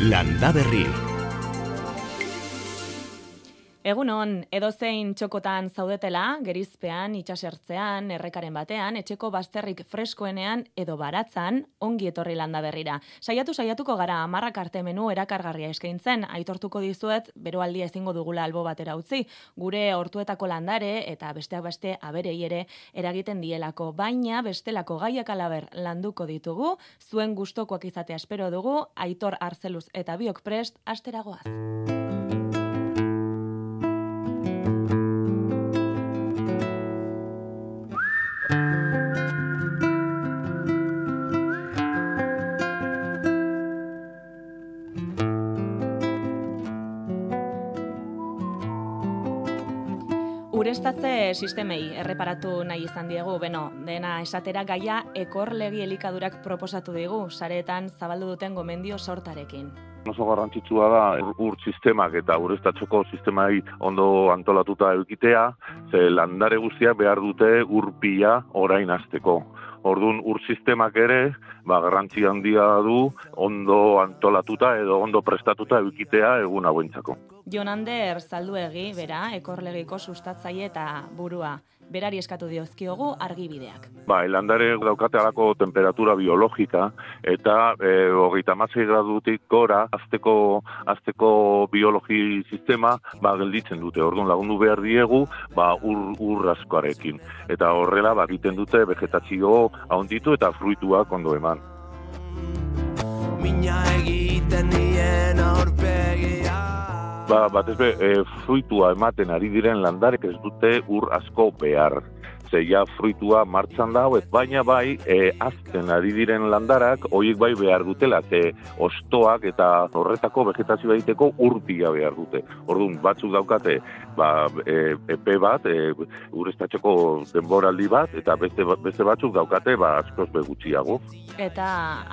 Landa Berri. Egunon, edozein txokotan zaudetela, gerizpean, itxasertzean, errekaren batean, etxeko bazterrik freskoenean edo baratzan, ongi etorri landa berrira. Saiatu saiatuko gara amarrak arte menu erakargarria eskaintzen, aitortuko dizuet, beroaldia ezingo dugula albo batera utzi, gure hortuetako landare eta besteak beste aberei ere eragiten dielako, baina bestelako gaiak alaber landuko ditugu, zuen gustokoak izatea espero dugu, aitor arzeluz eta biok prest, asteragoaz. Sistemei erreparatu nahi izan diegu, beno, dena esatera gaia ekorlegi elikadurak proposatu digu, saretan zabaldu duten gomendio sortarekin. Oso garrantzitsua da ur sistemak eta urestatxoko sistemai ondo antolatuta eukitea, ze landare guztiak behar dute urpia orain azteko. Orduan ur sistemak ere, ba, garrantzi handia du ondo antolatuta edo ondo prestatuta eukitea egun hauentzako. Jonander Zalduegi, bera, ekorlegiko sustatzaile eta burua. Berari eskatu diozkiogu argibideak. Ba, landare daukate alako temperatura biologika eta e, hogeita masei gradutik gora azteko, azteko biologi sistema ba, gelditzen dute. Orduan lagundu behar diegu ba, ur, ur askoarekin. Eta horrela ba, egiten dute vegetazio ahonditu eta fruituak ondo eman. Mina egiten nien aurpegia ba, bat ez be, e, fruitua ematen ari diren landarek ez dute ur asko behar. Zeia fruitua martxan da, baina bai, e, azten ari diren landarak, horiek bai behar dutela, ze ostoak eta horretako vegetazioa egiteko urtia behar dute. Orduan, batzuk daukate, ba, e, epe bat, e, urestatxeko denboraldi bat, eta beste, beste batzuk daukate, ba, askoz begutxiago. Eta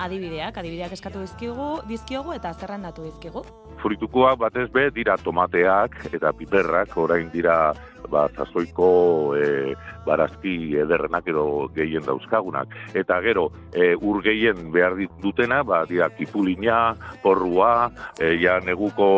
adibideak, adibideak eskatu dizkigu, dizkiogu eta zerrendatu dizkigu? Fruitukoak batez be dira tomateak eta piperrak, orain dira ba, zazoiko e, barazki ederrenak edo gehien dauzkagunak. Eta gero, e, ur gehien behar dutena, ba, dira kipulina, porrua, e, ja neguko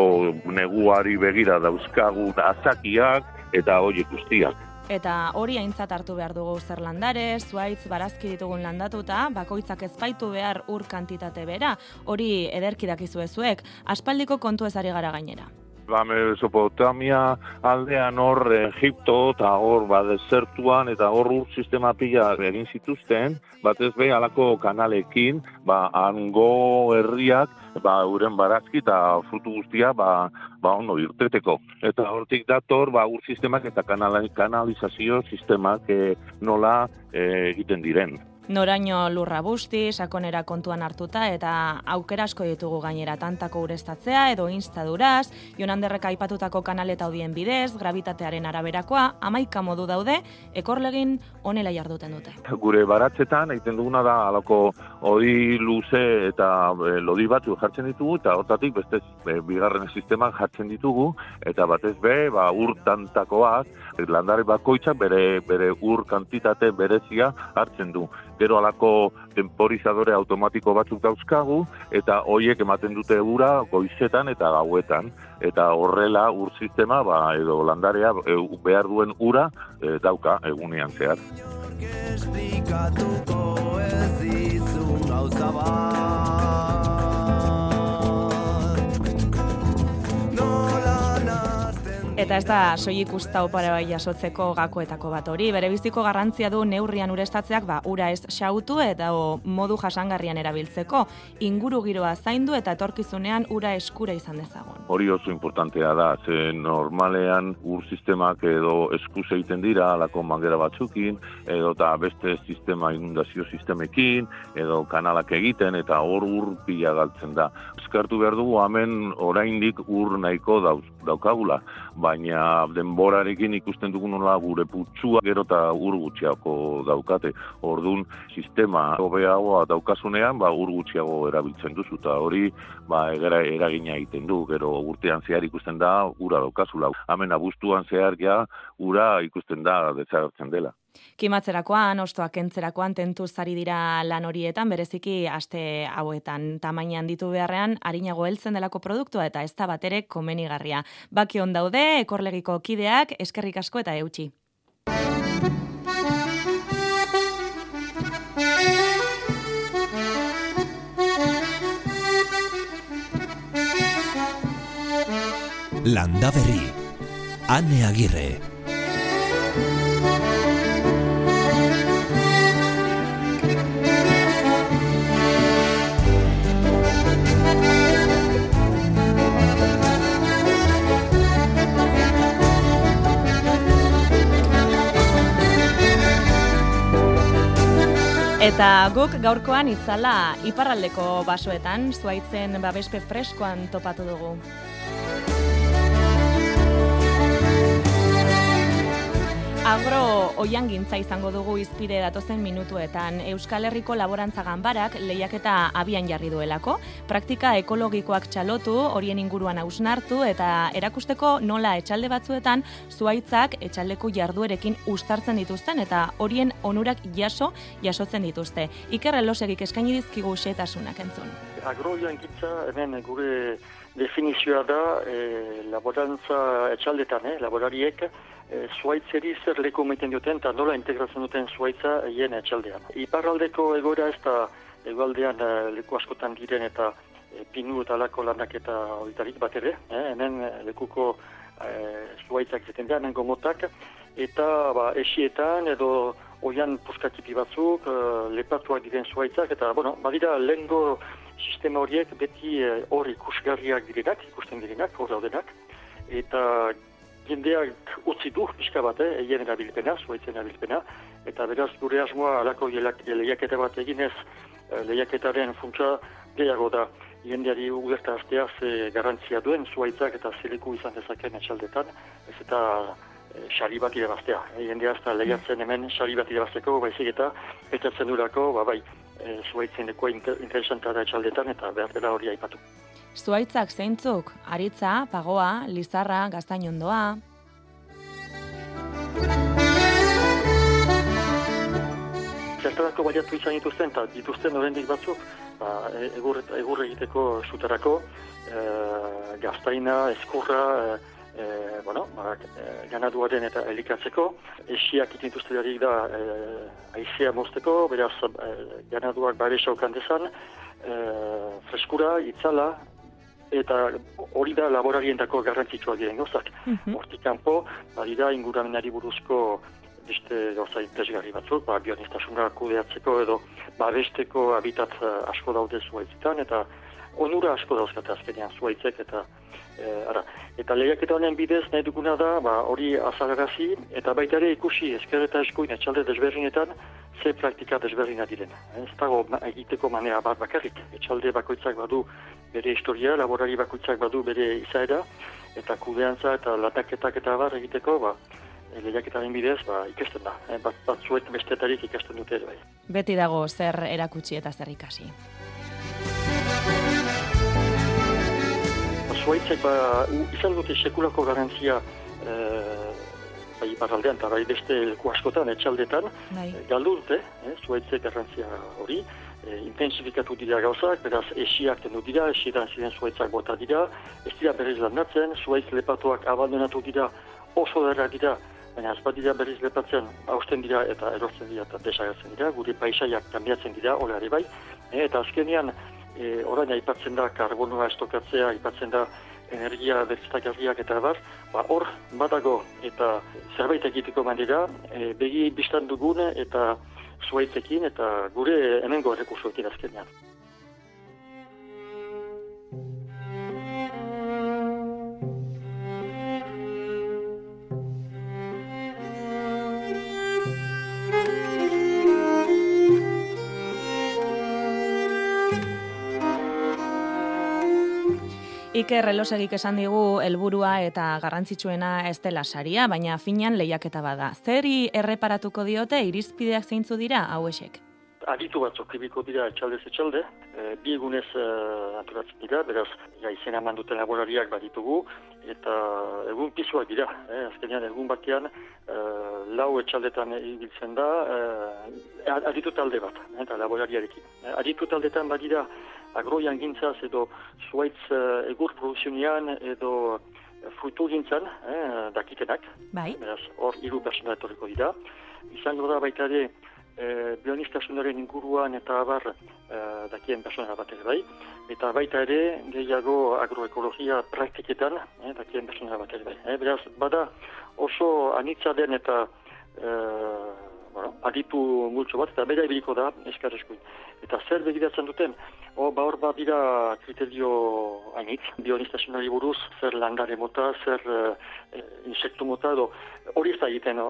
neguari begira dauzkagun azakiak, eta horiek guztiak. Eta hori aintzat hartu behar dugu zer landare, zuaitz barazki ditugun landatuta, bakoitzak ezpaitu behar ur kantitate bera, hori ederki dakizu ezuek, aspaldiko kontu ezari gara gainera ba, Mesopotamia aldean hor Egipto eta hor ba, desertuan eta hor ur sistema pila egin zituzten, batez be alako kanalekin, ba, ango herriak, ba, uren barazki eta frutu guztia, ba, ba ondo irteteko. Eta hortik dator, ba, ur sistemak eta kanalizazio sistemak eh, nola eh, egiten diren noraino lurra busti, sakonera kontuan hartuta eta aukera asko ditugu gainera tantako urestatzea edo instaduraz, jonanderrek aipatutako kanaleta audien bidez, gravitatearen araberakoa, amaika modu daude, ekorlegin onela jarduten dute. Gure baratzetan, egiten duguna da, alako odi luze eta e, lodi batzu jartzen ditugu, eta hortatik beste e, bigarren sistemak jartzen ditugu, eta batez be, ba, ur tantakoak, landare bakoitzak bere, bere ur kantitate berezia hartzen du gero alako temporizadore automatiko batzuk dauzkagu, eta hoiek ematen dute ura goizetan eta gauetan. Eta horrela ur sistema, ba, edo landarea e, behar duen ura e, dauka egunean zehar. Eta ez da soilik usta opara bai jasotzeko gakoetako bat hori. Bere biziko garrantzia du neurrian urestatzeak ba, ura ez xautu eta o, modu jasangarrian erabiltzeko. Inguru giroa zaindu eta etorkizunean ura eskura izan dezagon. Hori oso importantea da, ze normalean ur sistemak edo eskuse egiten dira, alako mangera batzukin, edo eta beste sistema inundazio sistemekin, edo kanalak egiten, eta hor ur pila galtzen da. Eskartu behar dugu, hemen oraindik ur nahiko dauz, daukagula, baina denborarekin ikusten dugun nola gure putzua gero eta ur gutxiago daukate. Ordun sistema hobeagoa daukasunean, ba ur gutxiago erabiltzen duzu eta hori ba egera eragina egiten du. Gero urtean zehar ikusten da ura daukazula. Hemen abuztuan zehar ja ura ikusten da desagertzen dela. Kimatzerakoan, ostoak entzerakoan tentu zari dira lan horietan, bereziki aste hauetan tamainan ditu beharrean, harinago heltzen delako produktua eta ez da batere komenigarria. Baki on daude, ekorlegiko kideak, eskerrik asko eta eutxi. Landa Berri, Ane Agirre. Eta guk gaurkoan itzala iparraldeko basoetan, zuaitzen babespe freskoan topatu dugu. Agro oian gintza izango dugu izpide datozen minutuetan. Euskal Herriko Laborantza Ganbarak lehiaketa abian jarri duelako. Praktika ekologikoak txalotu, horien inguruan hausnartu eta erakusteko nola etxalde batzuetan zuaitzak etxaldeko jarduerekin ustartzen dituzten eta horien onurak jaso jasotzen dituzte. Iker elosegik eskaini dizkigu xetasunak entzun. Agro oian gintza, hemen gure definizioa da e, laborantza etxaldetan, eh, laborariek, e, zuaitzeri zer leku meten duten eta nola integratzen duten zuaitza hien etxaldean. Iparraldeko egora ez da egualdean e, leku askotan diren eta e, pinu eta lako lanak eta horitarik bat ere, eh, hemen lekuko e, zuaitzak zeten da, hemen gomotak, eta ba, esietan edo oian puskatipi batzuk, e, lepatuak diren zuaitzak, eta bueno, badira lengo sistema horiek beti eh, hor ikusgarriak direnak, ikusten direnak, hor daudenak, eta jendeak utzi du, pixka bat, eh, eien erabilpena, zuaitzen erabilpena, eta beraz gure asmoa alako lehiaketa bat eginez, eh, lehiaketaren funtsa gehiago da. Jendeari ugerta astea ze garantzia duen zuaitzak eta zeliku izan dezaken etxaldetan, ez eta xari bat irabaztea. E, jendea ez da lehiatzen hemen xari bat irabazteko, baizik eta petatzen durako, ba, bai, e, zuaitzen deko interesanta da etxaldetan eta behar dela hori aipatu. Zuaitzak zeintzuk, aritza, pagoa, lizarra, gaztain ondoa. Zertarako baiatu izan dituzten, eta dituzten horrendik batzuk, ba, egur, egur egiteko sutarako, e, gaztaina, eskurra, e, e, bueno, ba, e, ganaduaren eta elikatzeko. Esiak itintuzte da e, aizea mozteko, beraz e, ganaduak bare saukan dezan, e, freskura, itzala, eta hori da laborarientako garrantzitsua diren gozak. Mm -hmm. Hortik kanpo, badira inguramenari buruzko beste gauza interesgarri batzuk, ba, bionistasunga kudeatzeko edo babesteko habitat asko daude zuaitzetan, eta onura asko dauzkate azkenean zuaitzek, eta E, ara. Eta lehiaketa honen bidez nahi duguna da, ba, hori azalagazi, eta baita ere ikusi ezker eta eskuin etxalde desberdinetan, ze praktika desberdina diren. Ez dago egiteko manera bat bakarrik. Etxalde bakoitzak badu bere historia, laborari bakoitzak badu bere izaera, eta kudeantza eta lataketak eta bar egiteko, ba, lehiaketaren bidez, ba, ikesten da. Eh, bat, batzuet bestetarik ikasten dute bai. Beti dago zer erakutsi eta zer ikasi. Zuaitzek ba, izan dute sekulako garantzia e, bai barraldean eta bai beste leku askotan, etxaldetan, bai. e, galdu dute, e, zuaitzek garantzia hori, e, intensifikatu dira gauzak, beraz esiak tenu dira, esietan ziren zuaitzak bota dira, ez dira berriz landatzen, zuaitz lepatuak abandonatu dira, oso derra dira, baina ez dira berriz lepatzen, hausten dira eta erortzen dira eta desagatzen dira, gure paisaiak kambiatzen dira, hori bai, e, eta azkenean, e, orain aipatzen da karbonua estokatzea, aipatzen da energia berriztagarriak eta bar, ba hor badago eta zerbait egiteko manera, e, begi biztan dugun eta zuaitzekin eta gure hemengo errekursoekin azkenean. Iker relosegik esan digu helburua eta garrantzitsuena ez dela saria, baina finan lehiaketa bada. Zeri erreparatuko diote irizpideak zeintzu dira hauesek? Aditu batzuk kribiko dira etxalde etxalde, e, bi egunez e, anturatzen dira, beraz, ja, izena eman duten laborariak baditugu, eta egun pizuak dira, eh, azkenean egun batean, e, lau etxaldetan ibiltzen da, uh, aditu talde bat, eta laborariarekin. Aditu taldetan badira agroian gintzaz edo zuaitz uh, egur produzionian edo frutu gintzan, eh, dakitenak. Bai. Beraz, hor hiru persona etorriko dira. Izango da baita ere, e, bionistasunaren inguruan eta abar e, dakien persona bat ere bai. Eta baita ere, gehiago agroekologia praktiketan, e, dakien persona bat ere bai. E, beraz, bada oso anitza den eta e, bueno, aditu multzo bat, eta bera ibiliko da, eskarrezkuin. Eta zer begiratzen duten, o, ba hor bat dira kriterio hainitz, bionistasunari buruz, zer landare mota, zer e, insektu mota, edo hori ez da egiten,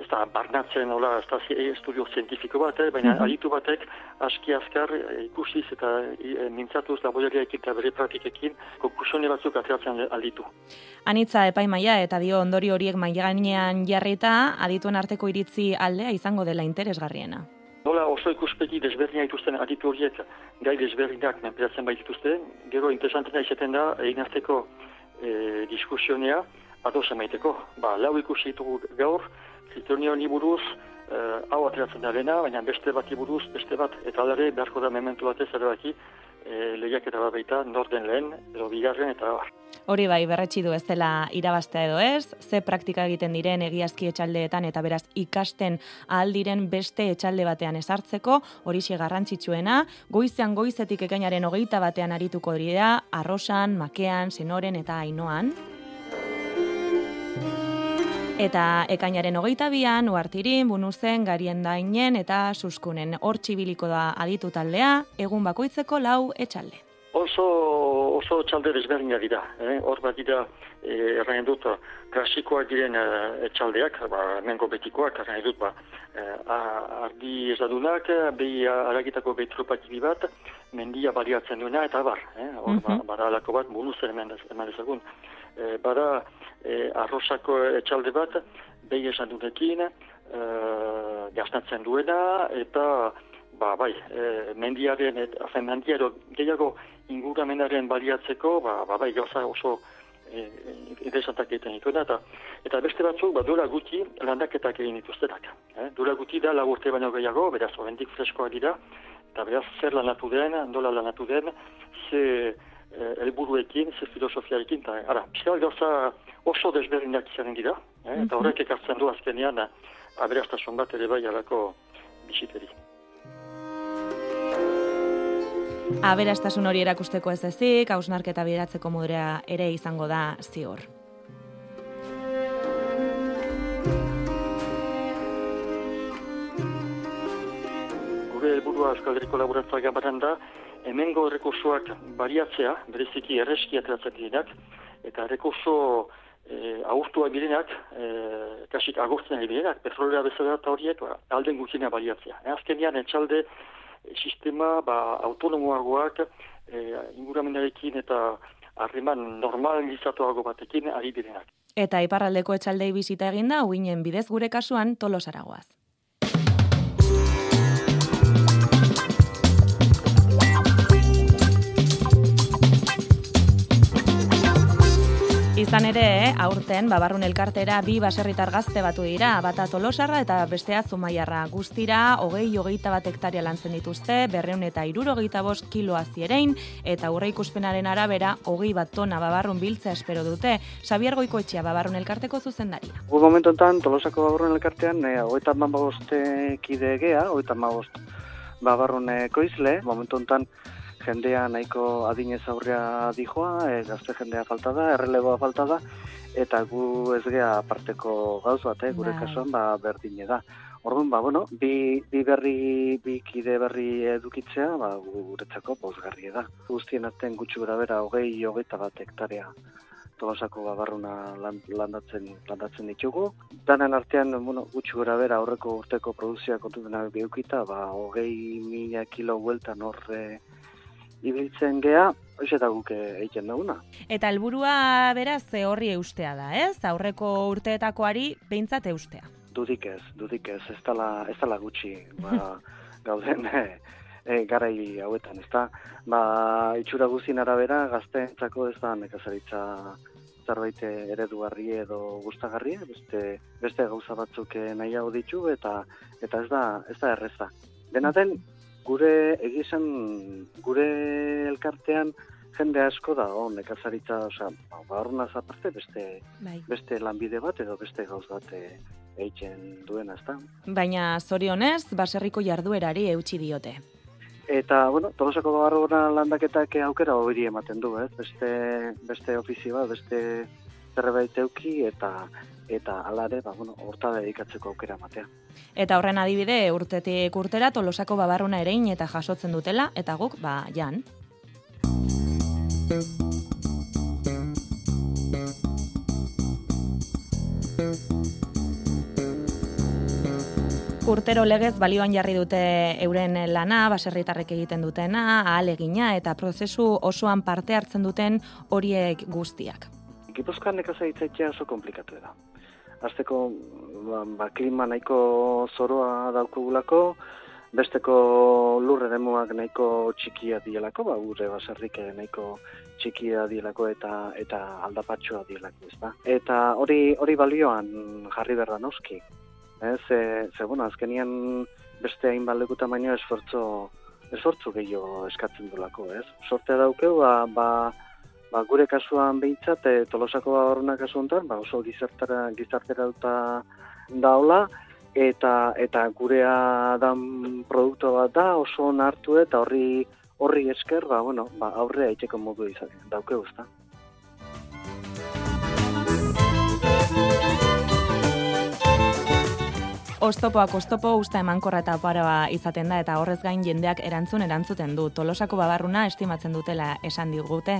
ez da barnatzen, ola, ez da estudio zientifiko bat, eh? baina mm aditu batek aski azkar ikusiz eta e, mintzatuz laboratoriaekin eta bere praktikekin konkusione batzuk ateratzen alditu. Anitza epaimaia eta dio ondori horiek maiganean jarrita, adituen arteko iritzi aldea izango dela interesgarriena. Nola oso ikuspegi desberdina dituzten aditu horiek gai desberdinak menperatzen baitituzte, gero interesantena izaten da egin arteko e, diskusionea ados emaiteko. Ba, lau ikusi ditugu gaur, kriterio buruz, uh, hau ateratzen da baina beste bat buruz, beste bat, eta alare beharko da mementu batez erabaki, e, lehiak eta baita norden lehen, edo bigarren eta bar. Hori bai, berretsi du ez dela irabaztea edo ez, ze praktika egiten diren egiazki etxaldeetan eta beraz ikasten ahal diren beste etxalde batean esartzeko, hori garrantzitsuena, goizean goizetik ekainaren hogeita batean arituko dira, arrosan, makean, senoren eta ainoan. Eta ekainaren hogeita bian, uartirin, bunuzen, garien dainen eta suskunen hor txibiliko da aditu taldea, egun bakoitzeko lau etxalde. Oso, oso txalde desberdina dira, eh? hor bat dira eh, erraien dut klasikoak diren eh, etxaldeak, ba, mengo betikoak, erraien dut ba, eh, ardi ezadunak, behi aragitako behi bat, mendia baliatzen duena eta bar, eh? hor mm -hmm. ba, alako bat bunuzen eman, eman ezagun. Eh, bada e, arrosako etxalde bat, behi esan dutekin, e, gastatzen duena, eta ba, bai, e, mendiaren, et, afen, mendiaro, gehiago inguramenaren baliatzeko, ba, ba, bai, gauza oso e, interesantak egiten dituena, eta, eta beste batzuk, ba, dura guti landaketak egin dituztenak. Eh? Dura guti da, lagurte baino gehiago, beraz, horrendik freskoak dira, eta beraz, zer lanatu den, nola lanatu den, ze helburuekin, ze filosofiarekin, eta, ara, pixka gauza oso desberdinak izanen dira, eh? eta mhm. horrek ekartzen du azkenean aberastasun bat ere bai alako bisiteri. Aberastasun hori erakusteko ez ezik, hausnarketa bideratzeko modera ere izango da zior. Gure helburua Euskal Herriko Laborantzak gabaran da, hemengo errekursoak bariatzea, bereziki erreski ateratzen eta errekurso e, agurtua birenak, e, kasik agurtzen birenak, petrolera bezala eta horiek, ba, alden gutxina baliatzea. E, azkenean, etxalde sistema ba, autonomoagoak e, inguramenarekin eta harreman normalizatuago batekin ari birenak. Eta iparraldeko etxaldei bizita eginda, uinen bidez gure kasuan tolosaragoaz. Izan ere, eh, aurten babarrun elkartera bi baserritar gazte batu dira, bata tolosarra eta bestea zumaiarra. Guztira, hogei hogeita bat hektaria lantzen dituzte, berreun eta iruro bost kiloa zierein, eta urre ikuspenaren arabera, hogei bat tona babarrun biltza espero dute. Xabier Goikoetxea babarrun elkarteko zuzendaria. Gu momentontan, tolosako babarrun elkartean, e, hogeita maboste kide egea, hogeita mabost babarrun koizle, momentontan, jendea nahiko adinez aurrea dijoa, e, gazte jendea falta da, erreleboa falta da, eta gu ez gea aparteko gauz bat, eh, gure bai. kasuan, ba, berdine da. Orduan, ba, bueno, bi, bi berri, bi kide berri edukitzea, ba, guretzako pozgarri da. Guztien aten gutxu gara bera, hogei, hogeita bat hektarea tolosako babarruna landatzen, landatzen ditugu. Danen artean, bueno, gutxu gara bera, aurreko urteko produzioa kontutenak behukita, ba, hogei mila kilo hueltan horre ibiltzen gea, hoiz eta guk egiten duguna. Eta helburua beraz ze horri eustea da, ez? Aurreko urteetakoari behintzat eustea. Dudik ez, dudik ez, ez dala, ez dala gutxi, ba, gauden e, e, garai hauetan, ez da? Ba, itxura guzien arabera, gazteentzako ez da nekazaritza zerbait eredugarri edo gustagarri, beste beste gauza batzuk nahiago ditu eta eta ez da ez da erreza. Dena den gure egizan gure elkartean jende asko da, oh, nekazaritza, osea, ba, aparte beste bai. beste lanbide bat edo beste gauz bat eh, eitzen duena, ezta. Baina zorionez, baserriko jarduerari eutxi diote. Eta, bueno, tolosako barrona landaketak aukera hori ematen du, ez? Beste, beste ofizioa, beste zerbait euki eta eta alare, ba, bueno, horta dedikatzeko aukera ematea. Eta horren adibide, urtetik urtera tolosako babarruna erein eta jasotzen dutela, eta guk, ba, jan. Urtero legez balioan jarri dute euren lana, baserritarrek egiten dutena, ahalegina eta prozesu osoan parte hartzen duten horiek guztiak. Gipuzkoan nekazaitzaitza oso komplikatu da. Azteko, ba, ba, klima nahiko zoroa daukugulako, besteko lurre demoak nahiko txikia dielako, ba, gure baserrik nahiko txikia dielako eta eta aldapatxoa dielako, ez da? Eta hori hori balioan jarri berda noski. Ez, ze, ze bueno, azkenian beste hain baldeku tamaino esfortzo, esfortzu gehiago eskatzen dulako, ez? Sorte daukeu, ba, ba, ba, gure kasuan behintzat, e, tolosako barruna kasu honetan, ba, oso gizartera, gizartera daula, eta eta gurea dan produktu bat da oso onartu eta horri horri esker ba bueno ba aurre aiteko modu izan dauke usta Ostopoak ostopo usta emankorra eta paroa izaten da eta horrez gain jendeak erantzun erantzuten du. Tolosako babarruna estimatzen dutela esan digute.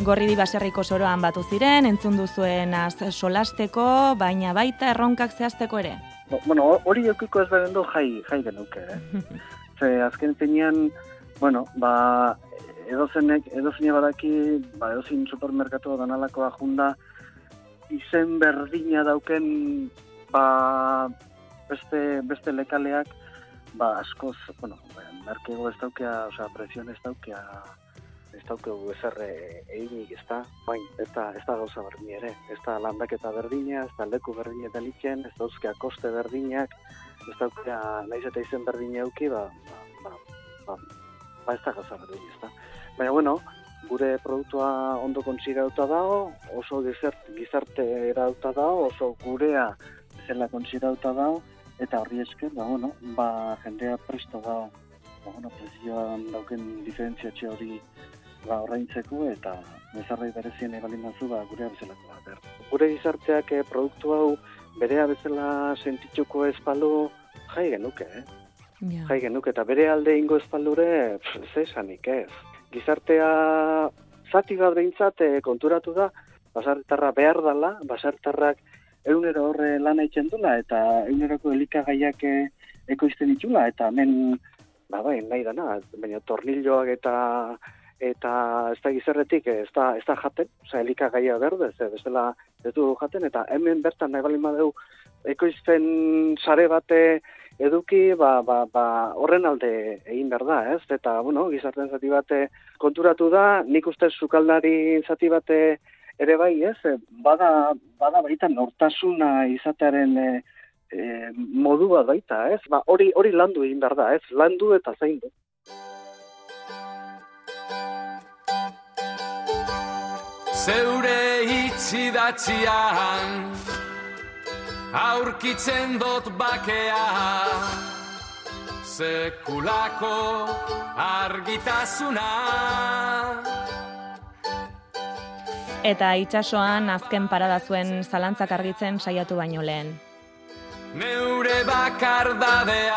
Gorri baserriko soroan batu ziren, entzun duzuen az solasteko, baina baita erronkak zehazteko ere. Bueno, hori eukiko ez beren du jai, jai genuke, eh? Ze, azken zenean, bueno, ba, edozenek, edozenek badaki, ba, edozin supermerkatu danalako ajunda, izen berdina dauken, ba, beste, beste lekaleak, ba, askoz, bueno, merkego ez daukea, osea, presion ez daukea, daukegu ezer eginik, ez da, bain, ez da, ez da gauza berdin ere, ez da landaketa berdina, ez da leku berdin eta litzen, ez dauzkea koste berdinak, ez daukea nahiz eta izen berdin euki, ba, ba, ba, ba, ez da gauza berdin, ez da. Baina, bueno, gure produktua ondo kontsigauta dago, oso gizart, gizarte erauta dago, oso gurea zela kontsigauta dago, eta horri esker, ba, bueno, ba, jendea presto dago, ba, bueno, presioan dauken diferentziatxe hori ba, orraintzeko eta bezarrai berezien ebalin mazu ba, gure bezalako bat. Gure gizarteak eh, produktu hau berea bezala sentitzuko espalu jai genuke, eh? Ja. Jai genuke, eta bere alde ingo espaldure, ze esanik ez. Gizartea zati bat behintzat eh, konturatu da, basartarra behar dala, basartarrak egunero horre lan eitzen dula, eta eguneroko elikagaiak eh, ekoizten itxula, eta hemen, ba bai, nahi dana, baina tornilloak eta eta ez da gizerretik ez da, ez da jaten, oza, elika gaia berde, ez bestela ez du jaten, eta hemen bertan nahi balin badeu ekoizten sare bate eduki, ba, ba, ba, horren alde egin behar da, ez? Eta, bueno, gizarten zati bate konturatu da, nik uste zukaldari zati bate ere bai, ez? Bada, bada baita nortasuna izatearen e, e, modu bat baita, ez? Ba, hori, hori landu egin behar da, ez? Landu eta zaindu. Zeure itzidatzian aurkitzen dut bakea. Sekulako argitasuna. Eta itsasoan azken parada zuen zalantzak argitzen saiatu baino lehen neure bakardadea.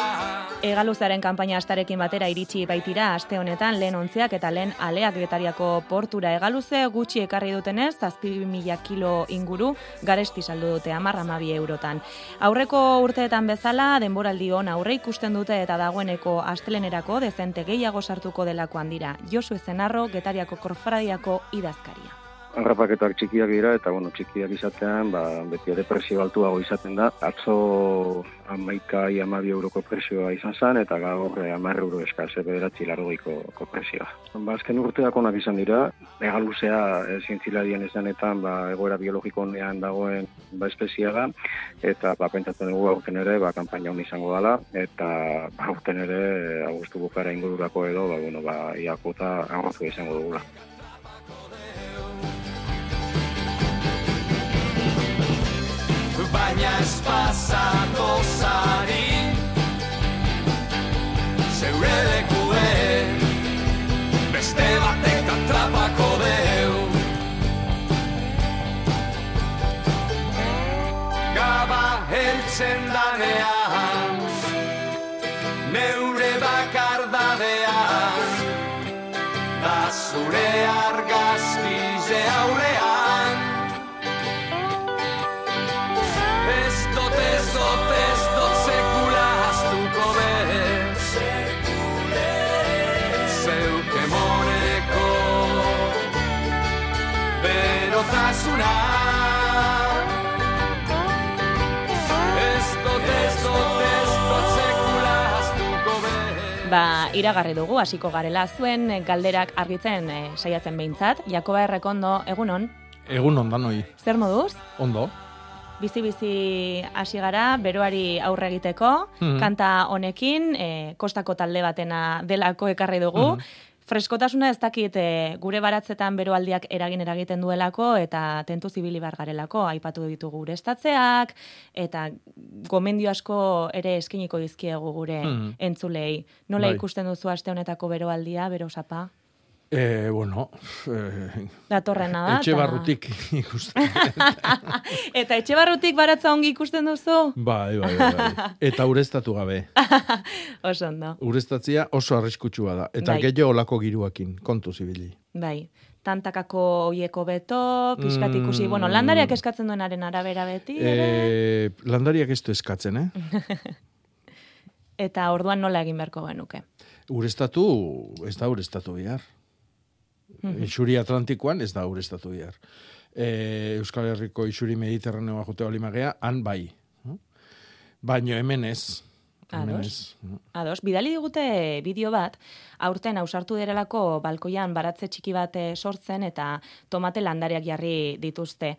Egaluzaren kanpaina astarekin batera iritsi baitira aste honetan lehen ontziak eta lehen aleak getariako portura egaluze gutxi ekarri dutenez, zazpi mila kilo inguru garesti saldu dute amarra mabi eurotan. Aurreko urteetan bezala, denboraldi hon aurre ikusten dute eta dagoeneko astelenerako dezente gehiago sartuko delakoan dira. Josu Ezenarro, getariako korfradiako idazkaria. Harrapaketak txikiak dira, eta bueno, txikiak izatean, ba, beti ere presio altuago izaten da. Atzo amaika amabi euroko presioa izan zen, eta gaur eh, amar euro eskaz, bederatzi largoiko ko presioa. Ba, azken urteak onak izan dira, ega luzea e, zientzilarien esanetan, ba, egoera biologiko honean dagoen ba, espezia da, eta ba, pentsatzen dugu aurten ere, ba, kampaina hon izango dela, eta ba, aurten ere, e, augustu bukara ingururako edo, ba, bueno, ba, iakota izango dugula. Baina ez pasako zari Zeure lekuen beste batek atrapako deu Gaba heltzen danean Ba, iragarri dugu hasiko garela zuen galderak argitzen eh, saiatzen behintzat. Jakoba Errekondo, egunon, Egun ondan zer moduz? ondo. Bizi-bizi hasi gara, beroari aurre egiteko, Mhm. kanta honekin, eh, kostako talde batena delako ekarri dugu. Mhm. Freskotasuna ez dakit eh, gure baratzetan beroaldiak eragin eragiten duelako eta tentu zibili bar garelako aipatu ditugu gure estatzeak eta gomendio asko ere eskiniko dizkiegu gure Mhm. entzulei. Nola Bai. ikusten duzu aste honetako beroaldia, bero sapa? E, bueno, e, Datorrena da. etxe barrutik ikusten. Eta etxe barrutik baratza ongi ikusten duzu? bai, bai, bai, bai. Eta ureztatu gabe. Oso ondo. Ureztatzia oso arriskutsua da. Eta Bai. gehiago olako giruakin, kontu zibili. Bai, tantakako oieko beto, pixkat Mm. ikusi, bueno, landariak eskatzen duenaren arabera beti, ere, E, landariak ez du eskatzen, eh? eta orduan nola egin beharko genuke. Ureztatu, ez da ureztatu Isuri Atlantikoan ez da ureztatu bihar. E, Euskal Herriko isuri mediterraneoa jote bali magea, han bai. Baina hemen ez. Ados. Ados, bidali digute bideo bat, aurten ausartu direlako balkoian baratze txiki bat eh, sortzen eta tomate landariak jarri dituzte.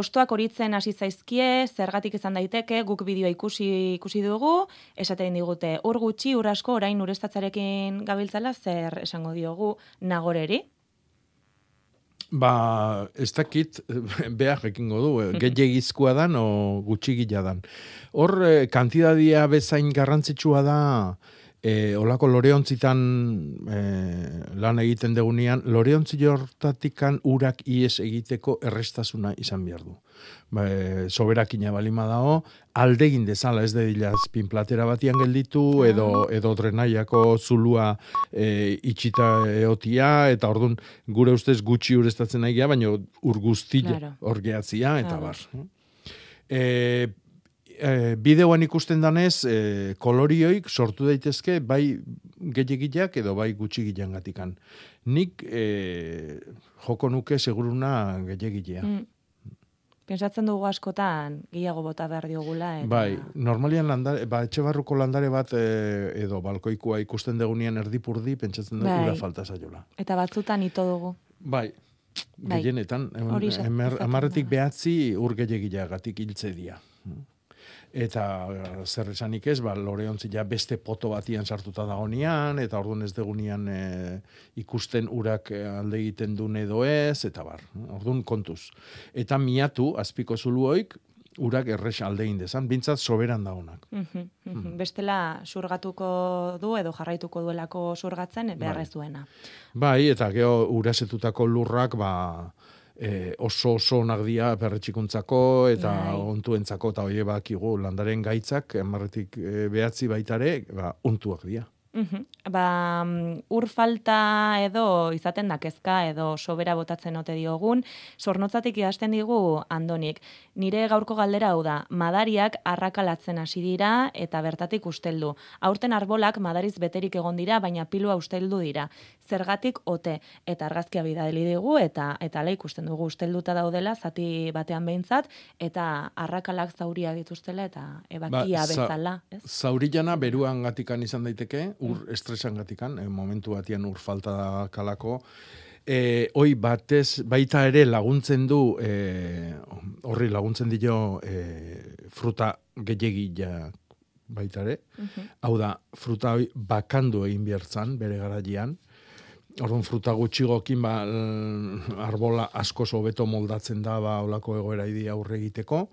Ostoak horitzen hasi zaizkie, zergatik izan daiteke, guk bideoa ikusi ikusi dugu, esaten digute, ur gutxi, ur asko, orain urestatzarekin gabiltzala, zer esango diogu nagoreri? Ba, ez dakit, behar ekingo du, eh, gehiagizkoa dan o gutxigila dan. Hor, eh, kantidadia bezain garrantzitsua da, e, olako loreontzitan e, lan egiten degunean, loreontzi jortatikan urak ies egiteko errestasuna izan behar du. Ba, e, soberakina balima dago, aldegin dezala ez dedila pinplatera batian gelditu, edo, edo drenaiako zulua e, itxita eotia, eta ordun gure ustez gutxi urestatzen nahi geha, baina ur guztila Claro. hor gehatzia, eta Ados. bar. E, e, bideoan ikusten danez, e, kolorioik sortu daitezke bai gehiagileak edo bai gutxigilean gatikan. Nik e, joko nuke seguruna gehiagilea. Mm. Pentsatzen dugu askotan gehiago bota behar diogula. Eta... Bai, normalian landare, ba, etxe barruko landare bat e, edo balkoikoa ikusten degunean erdipurdi, pentsatzen dugu Bai. falta zaiola. Eta batzutan ito dugu. Bai, Bai. gehienetan, amarretik behatzi ur gehiagileagatik hiltze dira. Eta eh, zer esanik ez, ba, loreontzia beste poto batian sartuta dagonean, eta orduan ez degunean e, ikusten urak eh, alde egiten duen edo ez, eta bar, orduan kontuz. Eta miatu, azpiko zuluoik, urak errex alde egin dezan, bintzat soberan dagonak. Mhm, mhm. Bestela surgatuko du edo jarraituko duelako surgatzen behar ez duena. Bai, eta geho urasetutako lurrak, ba, e, oso oso onak dira perretxikuntzako eta Bai. ontuentzako eta hoie bakigu landaren gaitzak emarretik e, behatzi baitare ba, ontuak dira. Mhm. Ba, mm, ur falta edo izaten da kezka edo sobera botatzen ote diogun, sornotzatik idazten digu andonik. Nire gaurko galdera hau da, madariak arrakalatzen hasi dira eta bertatik usteldu. Aurten arbolak madariz beterik egon dira, baina pilua usteldu dira. Zergatik ote eta argazkia bidali digu eta eta ala ikusten dugu ustelduta daudela zati batean behintzat eta arrakalak zauria dituztela eta ebakia Ba, za- bezala, ez? Zaurillana beruan gatikan izan daiteke, ur estresan gatikan, eh, momentu batian ur falta kalako. E, hoi batez, baita ere laguntzen du, e, horri laguntzen dio e, fruta gehiegi ja baita ere. Hau da, fruta hoi bakandu egin biertzan, bere garaian. Orduan fruta gutxigokin ba, arbola asko hobeto moldatzen da ba olako egoera idi aurre egiteko.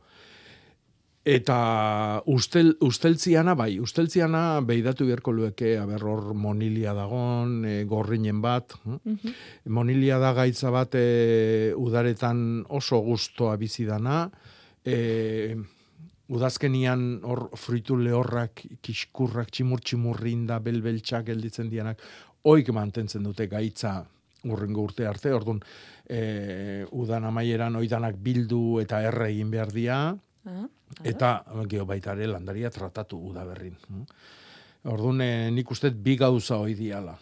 Eta ustel, usteltziana, bai, usteltziana beidatu beharko lueke, aber hor monilia dagon, e, gorrinen bat. hm? Monilia da gaitza bat e, udaretan oso gustoa bizi dana. E, udazkenian hor fruitu lehorrak, kiskurrak, tximur-tximurrin da, belbeltxak gelditzen dianak, oik mantentzen dute gaitza urrengo urte arte, orduan e, udan amaieran oidanak bildu eta erre egin behar dia, Ah, Eta geho baita ere landaria tratatu udaberrin. Orduan, eh, nik uste bi gauza hoi diala.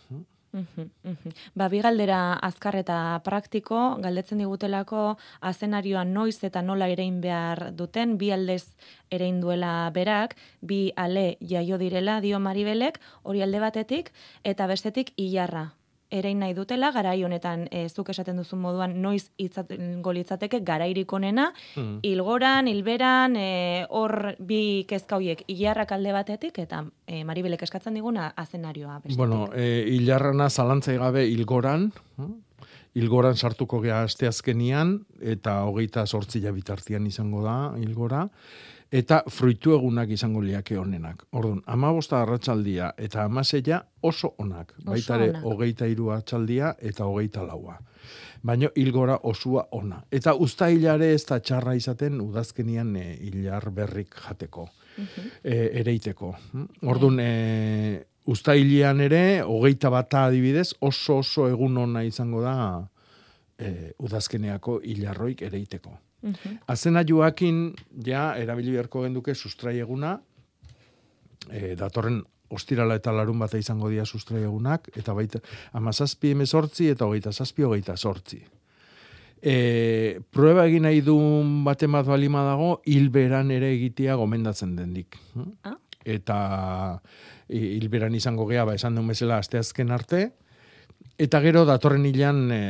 Mhm. Ba, bi galdera azkar eta praktiko, galdetzen digutelako azenarioa noiz eta nola erein behar duten, bi aldez erein duela berak, bi ale jaio direla dio Maribelek, hori alde batetik, eta bestetik ilarra. Erein nahi dutela, garai honetan, e, zuk esaten duzun moduan, noiz itzatengo litzateke garairik onena, Mm. Ilgoran, hilberan, e, hor bi kezka hoiek ilarrak alde batetik, eta e, Maribelek eskatzen diguna azenarioa bestetik. Bueno, e, hilarrana zalantzai gabe ilgoran, hm? ilgoran sartuko gea asteazkenian, eta hogeita sortzila bitartian izango da ilgora, eta fruitu egunak izango liake honenak. Orduan, amabosta arratsaldia eta amaseia oso onak. Oso Baita ere, onak. hogeita iru atxaldia eta hogeita laua. Baina hilgora osua ona. Eta usta hilare ez da txarra izaten udazkenian e, hilar berrik jateko, e, ereiteko. Orduan, e, usta hilean ere, hogeita bata adibidez, oso oso egun ona izango da e, udazkeneako hilarroik ereiteko. Mhm. Azena joakin, ja, erabili beharko genduke sustrai eguna, e, datorren ostirala eta larun bata izango dira sustrai egunak, eta baita amazazpi emezortzi eta hogeita zazpi hogeita sortzi. E, prueba egin nahi duen baten bat balima dago, hilberan ere egitea gomendatzen dendik. Ah. Eta hi- hilberan izango gea, ba, esan duen bezala, asteazken arte, eta gero datorren hilan e,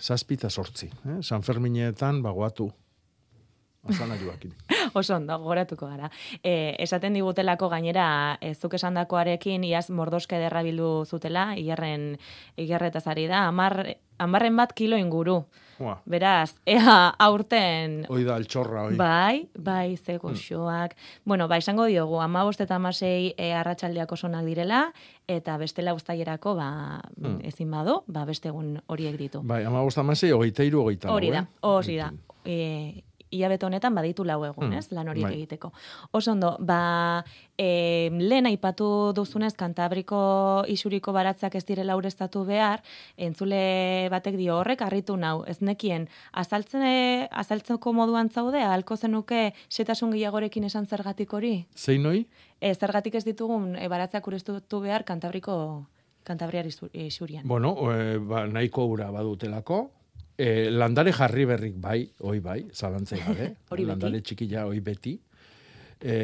zazpi eta sortzi. Eh? San Ferminetan, bagoatu. Azana joakin. Oso ondo, goratuko gara. E, esaten digutelako gainera, e, zuk esandakoarekin iaz mordoska ederra bildu zutela, igarren, igarretaz ari da, amar, amarren bat kilo inguru. Ua, Beraz, ea aurten hoi da altxorra, hoi. Bai, bai, ze goxoak. Bueno, ba, esango diogu, amabost eta amasei e, arratsaldeak osonak direla, eta bestela ustaierako, ba, Hmm. ezin badu, ba, beste egun horiek ditu. Bai, ama bosta amasei, hogeita iru, hogeita Hori da, eh? hori da. E, hilabete honetan baditu lau egun, Mm, ez, lan horiek bai. egiteko. Oso ondo, ba, e, lehen aipatu duzunez, kantabriko isuriko baratzak ez direla ureztatu behar, entzule batek dio horrek harritu nau, ez nekien, azaltzen, azaltzeko moduan zaude, ahalko zenuke setasun gehiagorekin esan zergatik hori? Zein hoi? E, zergatik ez ditugun e, baratzak ureztatu behar kantabriko kantabriar isu- isurian. Bueno, e, ba, nahiko ura badutelako, e, landare jarri berrik bai, hoi bai, zalantzai gabe. Landare txikila hoi beti. E,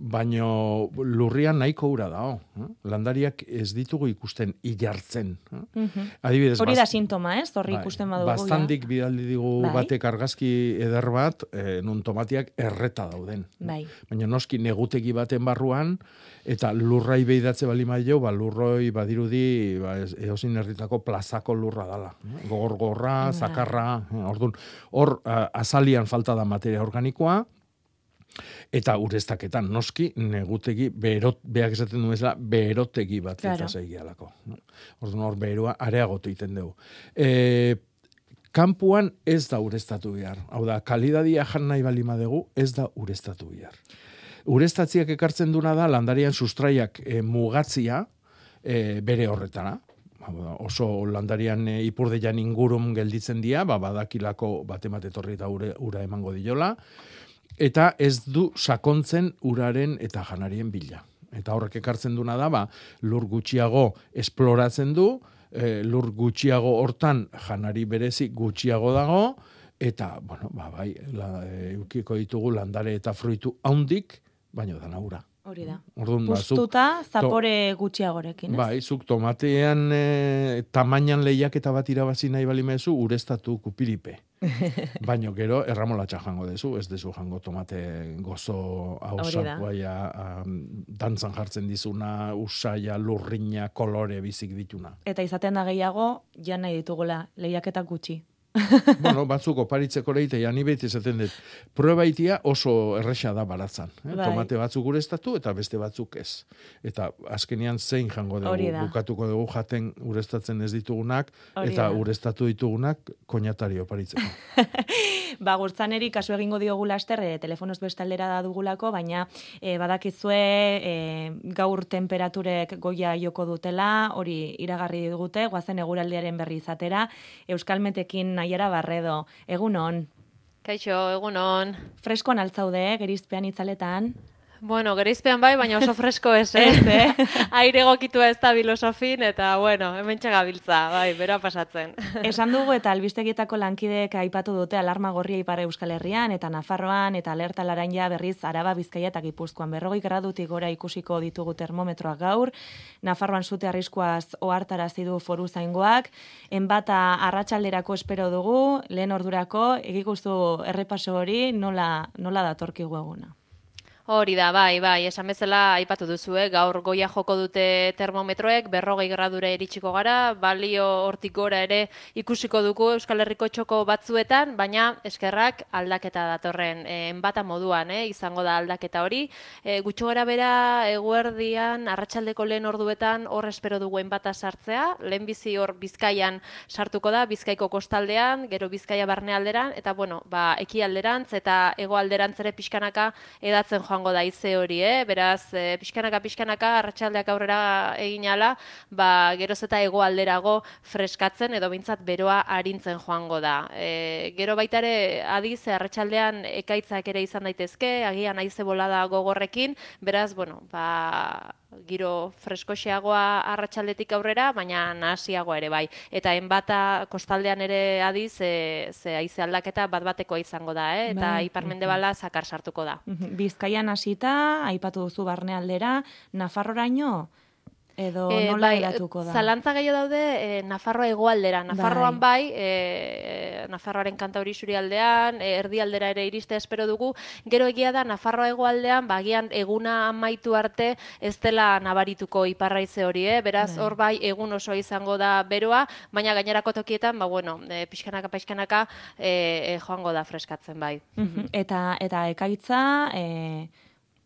baino lurrian nahiko ura dao. Eh? Landariak ez ditugu ikusten ilartzen. Eh? Mhm. Adibidez, Hori da sintoma, ez? Horri Bai, ikusten badugu. ja. Bastandik bidaldi digu Bai. batek argazki eder bat, e, nun tomatiak erreta dauden. Bai. Baina noski negutegi baten barruan, eta lurrai behidatze bali maio, ba, lurroi badirudi ba, eozin herritako plazako lurra dala. Gogor-gorra, Bai. zakarra, eh, orduan, hor azalian falta da materia organikoa, eta ureztaketan, noski, negutegi, berot, beak esaten du bezala, berotegi bat Claro. eta zeigialako. Orduan hor berua areagotu egiten dugu. E, kanpuan ez da ureztatu behar. Hau da, kalidadia jan nahi balima dugu, ez da ureztatu behar. Urestatziak ekartzen duna da landarian sustraiak e, mugatzia e, bere horretara. Oso landarian e, ipurdeian ingurum gelditzen dira, ba, badakilako batemat etorri eta ura emango diola, eta ez du sakontzen uraren eta janarien bila. Eta horrek ekartzen duna da, ba, lur gutxiago esploratzen du, e, lur gutxiago hortan janari berezi gutxiago dago, eta, bueno, ba, bai, la, e, eukiko ditugu landare eta fruitu haundik, baino da naura. Hori da. Orduan, ba, zuk- Puztuta, zapore gutxiagorekin, ez? Bai, zuk tomatean e, tamainan lehiaketa bat irabazi nahi balimezu, urestatu kupiripe. Baino gero, erramolatxa jango dezu, ez dezu jango tomate gozo hausak, bai, dantzan jartzen dizuna, usaia, lurrina, kolore bizik dituna. Eta izaten da gehiago, jan nahi ditugula, lehiaketak gutxi. bueno, batzuk oparitzeko leite, ja ni beti esaten dut, prueba itia oso erresa da baratzan. Eh? Bai. Tomate batzuk urestatu eta beste batzuk ez. Eta azkenean zein jango dugu, Hori da. bukatuko dugu jaten urestatzen ez ditugunak, Hori eta da. urestatu ditugunak koñatari oparitzeko. Ba, gurtzaneri kasu egingo diogu laster, e, telefonoz bestaldera da dugulako, baina e, badakizue e, gaur temperaturek goia joko dutela, hori iragarri digute, guazen eguraldiaren berri izatera, Euskalmetekin nahiara barredo, egunon, Kaixo, egunon. freskoan altzaude, gerizpean itzaletan, Bueno, gerizpean bai, baina oso fresko ez, eh? Ez, eh? Aire egokitua ez da bilosofin, eta, bueno, hemen gabiltza, bai, bera pasatzen. Esan dugu eta albistegietako lankideek aipatu dute alarma gorria ipare Euskal Herrian eta Nafarroan eta alerta laranja berriz Araba Bizkaia eta Gipuzkoan berrogei gradutik gora ikusiko ditugu termometroak gaur. Nafarroan zute arriskuaz ohartarazi du foru zaingoak. Enbata arratsalderako espero dugu, lehen ordurako, egikuzu errepaso hori nola, nola datorkigu eguna. Hori da, bai, bai, esan bezala aipatu duzu, eh? gaur goia joko dute termometroek, berrogei gradura iritsiko gara, balio hortik gora ere ikusiko dugu Euskal Herriko txoko batzuetan, baina eskerrak aldaketa datorren, e, enbata moduan, eh? izango da aldaketa hori. E, gutxo gara bera, eguerdian, arratsaldeko lehen orduetan, hor espero dugu enbata sartzea, lehen bizi hor bizkaian sartuko da, bizkaiko kostaldean, gero bizkaia barnealderan, eta bueno, ba, ekialderantz eta hegoalderantz ere pixkanaka edatzen joango da ize hori, eh? Beraz, e, pixkanaka pixkanaka arratsaldeak aurrera egin ala, ba, geroz eta hegoalderago freskatzen edo bintzat beroa arintzen joango da. E, gero baita ere adiz arratsaldean ekaitzak ere izan daitezke, agian haize bolada gogorrekin, beraz, bueno, ba, giro freskoxeagoa arratsaldetik aurrera, baina nahasiagoa ere bai. Eta enbata kostaldean ere adiz, e, ze haize aldaketa bat batekoa izango da, eh? eta Bai, iparmendebala zakar sartuko da. Bizkaian hasita, aipatu duzu barnealdera, Nafarroraino, edo Eh, nola bai, edatuko da? Zalantza gehiago daude e, Nafarroa hegoaldera. Nafarroan bai, e, Nafarroaren kanta hori aldean, e, erdialdera ere iriste espero dugu. Gero egia da Nafarroa hegoaldean, bagian eguna amaitu arte ez dela nabarituko iparraize hori, eh? beraz Bai. hor bai egun oso izango da beroa, baina gainerako tokietan, ba bueno, e, pixkanaka pixkanaka e, e, joango da freskatzen bai. Eta eta ekaitza e,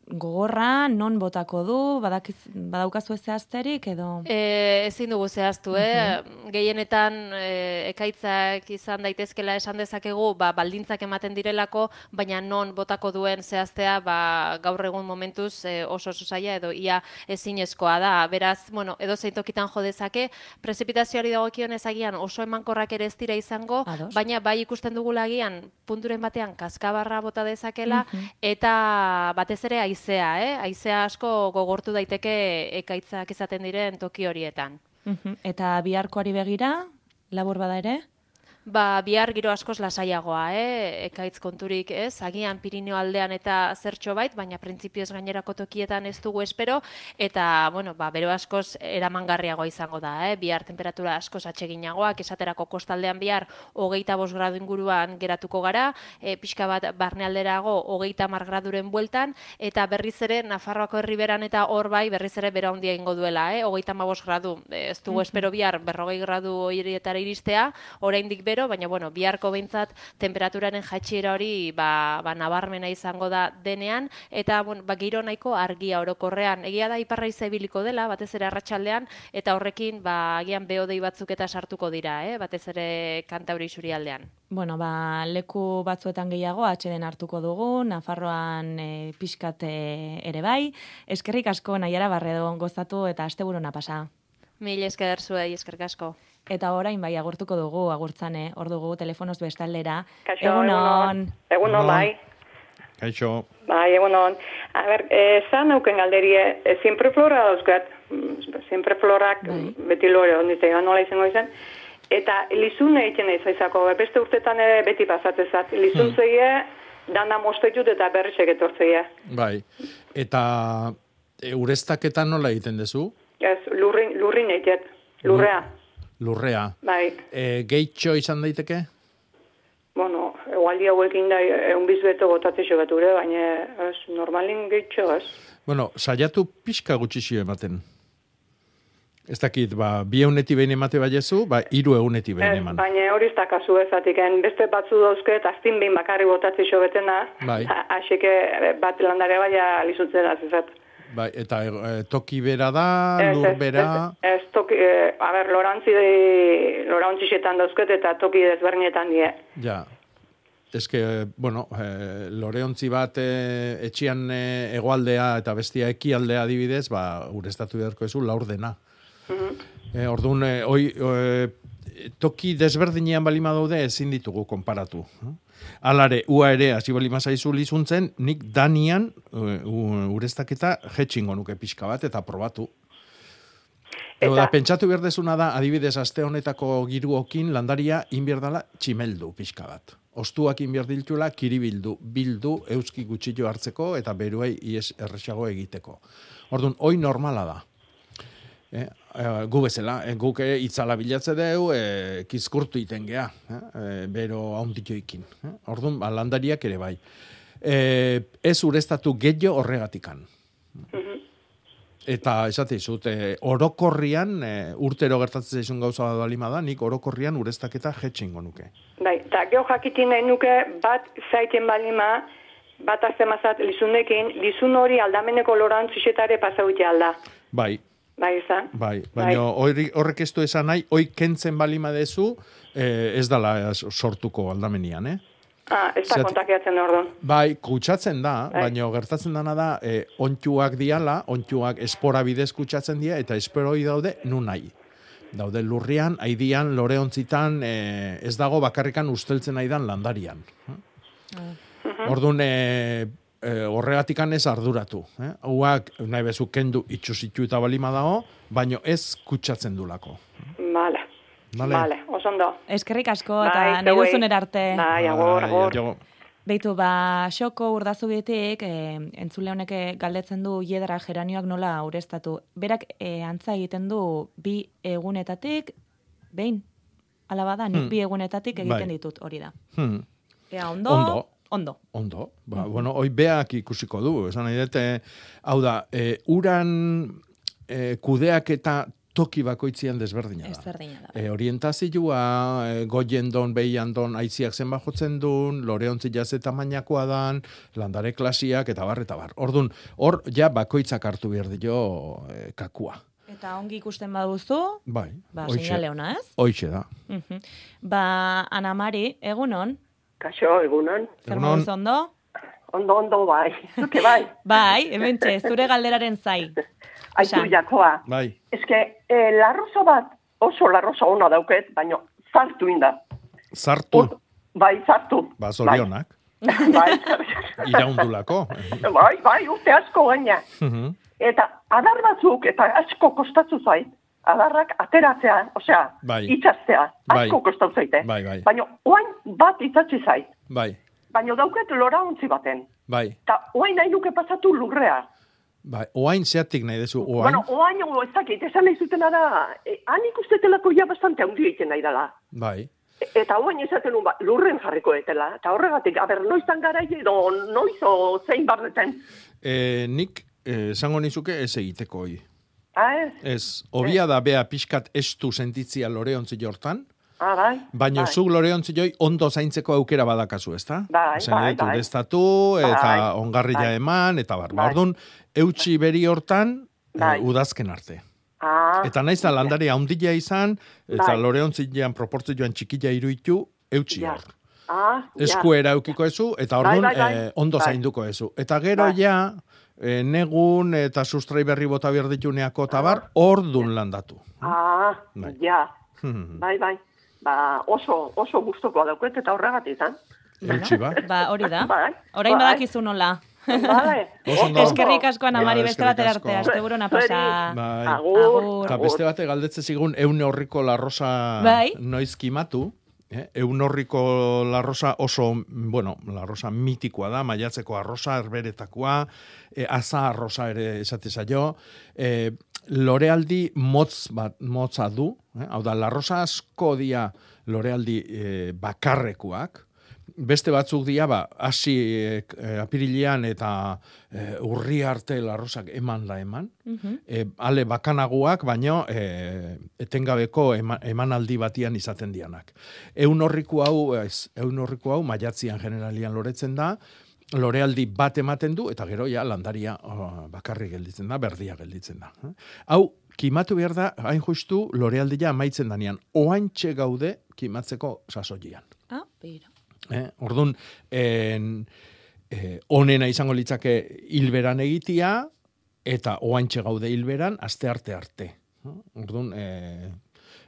gogorra non botako du, badakiz, badaukazu zehazterik edo E, ezin dugu zehaztu, eh? Gehienetan e, ekaitzak izan daitezkela esan dezakegu, ba, baldintzak ematen direlako, baina non botako duen zehaztea, ba, gaur egun momentuz e, oso oso zaila edo ia ezinezkoa da. Beraz, bueno, edo zein tokitan jo dezake, prezipitazioari dagokion ezagian oso emankorrak ere ez dira izango, Ados. baina bai ikusten dugula agian punturen batean kaskabarra bota dezakela, Mhm. eta batez ere haizea, eh? Haizea asko gogortu daiteke ekaitzak izaten diren toki horietan. Mhm. eta biharkoari begira, labur bada ere? Ba, bihar giro askoz lasaiagoa, eh? ekaitz konturik ez, agian Pirineo aldean eta zertxo bait, baina printzipioz gainerako tokietan ez dugu espero, eta, bueno, ba, bero askoz eramangarriagoa izango da, eh? bihar temperatura askoz atseginagoak, esaterako kostaldean bihar hogeita bos gradu inguruan geratuko gara, e, pixka bat barnealderago hogeita mar graduren bueltan, eta berriz ere Nafarroako herriberan eta hor bai berriz ere bera handia ingo duela, eh? hogeita mabos gradu, E, ez dugu espero bihar berrogei gradu horietara iristea, oraindik be bero, baina bueno, biharko behintzat temperaturaren jaitsiera hori ba, ba nabarmena izango da denean, eta bueno, ba, giro nahiko argia orokorrean. Egia da iparra ibiliko dela, batez ere arratsaldean eta horrekin ba, agian beodei batzuk eta sartuko dira, eh? batez ere kantauri aldean. Bueno, ba, leku batzuetan gehiago atxeden hartuko dugu, Nafarroan e, pixkat ere bai. Eskerrik asko nahiara barredo gozatu eta asteburuna pasa. Mil esker zuei, eskerrik asko. Eta orain bai agurtuko dugu, agurtzane, hor dugu telefonoz bestaldera. Kaixo, Egunon. Egunon, bai. Kaixo. Bai, egunon. A ber, esan nauken galderie, e, siempre flora dauzkat, mm, siempre florak Bai. beti lore ondite, nola izango izan. Eta lizun egiten ez zaizako, beste urtetan ere beti pasatzezat. Lizun Hmm. zeie, dana mostetut eta berrizek etortzeie. Bai. Eta e, ureztaketa nola egiten duzu? Ez, lurrin, lurrin eitet, lurrea, Lurrea. bai. E, gehitxo izan daiteke? Bueno, egualdi hauekin da, egun bizbeto botatzeko bature, baina ez, normalin gehitxo, ez. Bueno, saiatu pixka gutxixio ematen. Ez dakit, ba, bi euneti behin emate baiezu, ba, hiru euneti behin eman. baina hori ez da kasu ezatik, beste batzu dauzke eta aztin behin bakarri botatzi betena, Bai. hasike bat landare baina lizutzen azizat. Bai, eta e, toki bera da, Ez, lur ez, bera, Ez, ez toki, eh, a ber, lorantzi, lorantzixetan dauzket eta toki desbernietan die. ja. Ez que, bueno, e, loreontzi bat e, etxian e, egoaldea eta bestia ekialdea adibidez, ba, urestatu beharko ezu, laurdena. E, orduan, e, oi, e, toki desberdinean balima daude ezin ditugu konparatu. Alare, ua ere, hasi balima zaizu lizuntzen, nik danian e, u- ureztaketa jetxingo nuke pixka bat eta probatu. Eta, da, pentsatu behar dezuna da, adibidez, aste honetako giruokin landaria inbierdala tximeldu pixka bat. Ostuak inbierdiltula kiribildu, bildu, euski gutxillo hartzeko eta beruei ies erresago egiteko. Orduan, hoi normala da. Eh, eh, gu bezala, eh, guk eh, itzala bilatze deu, eh, kizkurtu iten eh, eh, bero haunditioikin. Eh? Orduan, ba, landariak ere bai. Eh, ez urestatu gehiago horregatikan. Eta esate izut, e, orokorrian, e, urtero gertatzen zaizun gauza bat balima da, nik orokorrian ureztaketa jetxingo nuke. Bai, eta geho jakitin nahi nuke bat zaiten balima, bat aztemazat lizunekin, lizun hori aldameneko lorantzixetare pasauite alda. Bai, Bai, izan? bai, baina hori horrek ez du esan nahi, hoi kentzen balima dezu, e, ez dala sortuko aldamenian, eh? Ah, ez da Zat- kontakiatzen orduan. Bai, kutsatzen da, Bai. baina gertatzen dana da, e, ontsuak diala, ontsuak espora bidez kutsatzen dira, eta esporoi daude nun nahi. Daude lurrian, haidian, loreontzitan, e, ez dago bakarrikan usteltzen aidan landarian. Orduan, e, e, horregatikan ez arduratu. Eh? Hauak, nahi bezu, kendu itxusitu eta balima dago, baino ez kutsatzen dulako. Vale. Vale. Vale, oso ondo. Eskerrik asko eta nahi duzun erarte. Bai, agor, agor. Beitu, ba, xoko urdazubietik, e, entzule honek galdetzen du hiedra geranioak nola ureztatu. Berak e, antza egiten du bi egunetatik, behin, ala bada, nik Hmm. bi egunetatik egiten Bai. ditut, hori da. Hmm. Ea, ondo? Ondo. Ondo. Ondo, ba, bueno, hoi beak ikusiko du, esan nahi dut, eh, hau da, e, uran e, kudeak eta toki bakoitzian desberdina da. Ezberdina da. E, orientazioa, e, goien don, behian don, aiziak zenba jotzen duen, loreontzi jaze tamainakoa dan, landare klasiak, eta bar, eta bar. Orduan, hor, ja, bakoitzak hartu behar dio e, kakua. Eta ongi ikusten baduzu, Bai, ba, seinale ona, ez? Hoixe da. Mhm. Ba, Ana Mari, egunon, Kaixo, egunon. zer Egunon. ondo? Ondo, ondo, bai. Zuke, bai. Bai, hemen zure galderaren zai. Aitu jakoa. Bai, Eske, eh, larroza bat, oso larroza ona dauket, baina zartu inda. zartu, Ur- Bai, zartu. ba, zorionak, Bai, iraundulako. bai, bai, urte asko gaina. Mhm. Eta adar batzuk, eta asko kostatzu zait, adarrak ateratzea, osea, Bai. itxastea, Bai. asko kostatu zaite. Bai, bai. Baina, oain bat itzatzi zait, bai, baina dauket lora ontzi baten. bai. Eta oain nahi nuke pasatu lurrea. Bai, oain zeatik nahi dezu, oain? Bueno, oain o ez dakit, esan nahi zutena da, e, han ikustetelako ja bastante handi egiten nahi dela. Bai, E- Eta oain esaten ba, lurren jarriko etela. Eta horregatik, aber, noiztan gara edo noiz o zein bardeten. e, nik eh, esango nizuke ez egiteko hoi. Ah, ez? Ez, obia da bea pixkat estu sentitzia loreontzi jortan, Ah, bai. Baina bai. zuk loreontzioi ondo zaintzeko aukera badakazu, ezta? Bai, Esan bai, nahi dut, bai. eta Bai, ongarria bai. eman, eta bar. Bai. Orduan, eutxi beri hortan, eh, Bai. udazken arte. Ah, Eta naiz da landari haundila izan, eta Bai. loreontzilean proportzioan txikila iruitu, eutxi Ja. hor. ah, ja. Eskuera eukiko ezu, eta Bai, orduan bai, bai. eh, ondo Bai. zainduko ezu. Eta gero Bai. ja, eh, negun eta sustrai berri bota behar dituneako eta bar, ordun landatu. Ah, Bai. ja. Bai, bai. Ba, oso, oso gustuko dauket eta horregatik izan. Eutxi ba. Ba, hori da. Bai. Orain Bai. badakizu nola. Vale. Eskerrik asko Ana Mari Bai, beste batera eskerrik arte, asko. asteburona pasa. Bai. Agur. Eta beste bate galdetze zigun eun horriko larrosa Bai. noiz kimatu. Eh? Eun horriko larrosa oso, bueno, larrosa mitikoa da, maiatzeko arrosa, herberetakoa, eh, aza arrosa ere esate zaio. Eh, lorealdi motz bat, motza du, eh? hau da, larrosa asko dia lorealdi eh, bakarrekoak, beste batzuk dira, ba, hasi eh, apirilean eta eh, urri arte larrosak eman da eman, e, ale bakanaguak, baino e, etengabeko ema, emanaldi batian izaten dianak. Eun horriku hau, ez, eun horriku hau maiatzian generalian loretzen da, lorealdi bat ematen du, eta gero ja landaria oh, bakarri gelditzen da, berdia gelditzen da. Hau, kimatu behar da, hain justu, lorealdia amaitzen danean, oaintxe gaude kimatzeko sasoian. Ah, begira. Eh? Orduan, en, eh, onena izango litzake hilberan egitia, eta oaintxe gaude hilberan, aste arte arte. Orduan, eh,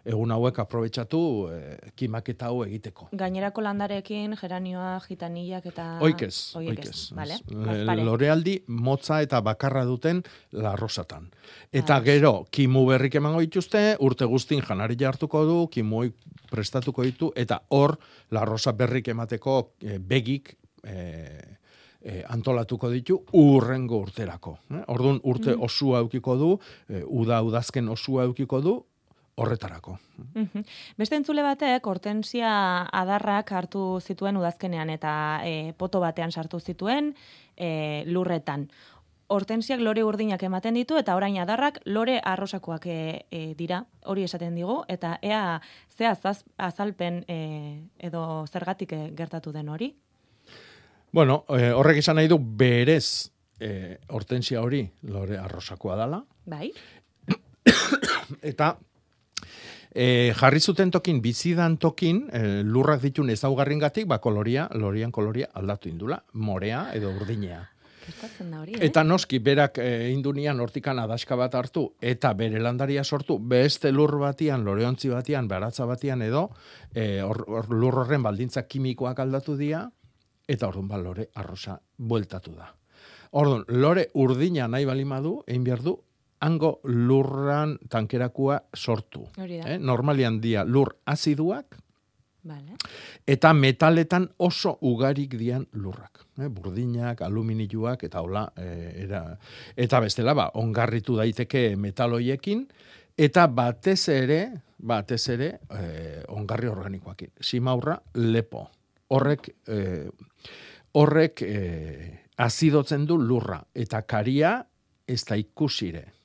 egun hauek aprobetsatu eh, kimaketa hau egiteko. Gainerako landarekin, geranioa, gitanillak eta... Oik ez, Horiek oik ez. Vale, ez. bazpare. Lorealdi motza eta bakarra duten larrosatan. Eta gero, kimu berrik emango dituzte, urte guztin janari hartuko du, kimuoi prestatuko ditu, eta hor, larrosa berrik emateko eh, begik eh, eh, antolatuko ditu urrengo urterako. Eh? Orduan, urte Mm. osua eukiko du, eh, uda udazken osua eukiko du, horretarako. Mhm. Beste entzule batek, hortensia adarrak hartu zituen udazkenean eta e, poto batean sartu zituen e, lurretan. Hortensiak lore urdinak ematen ditu eta orain adarrak lore arrosakoak e, e, dira, hori esaten digu, eta ea ze azaz, azalpen e, edo zergatik e, gertatu den hori. Bueno, eh, horrek izan nahi du berez eh, hortensia hori lore arrosakoa dala, Bai? eta e, jarri zuten tokin, bizidan tokin, e, lurrak ditun ezaugarringatik, ba, koloria, lorian koloria aldatu indula, morea edo urdinea. Da hori, Eta noski, berak e, indunian hortikan adaska bat hartu, eta bere landaria sortu, beste lur batian, loreontzi batian, baratza batian edo, e, hor, hor lur horren baldintza kimikoak aldatu dira, eta orduan ba, lore arrosa bueltatu da. Orduan, lore urdina nahi balimadu, egin behar du, hango lurran tankerakua sortu. Hori da. Eh? Normalian dia lur aziduak, Vale. eta metaletan oso ugarik dian lurrak. Eh? Burdinak, aluminioak, eta hola, eh, era, eta bestela, ba, ongarritu daiteke metaloiekin, eta batez ere, batez ere, eh, ongarri organikoakin. Simaurra, lepo. Horrek, eh, horrek eh, azidotzen du lurra, eta karia ez da ikusire.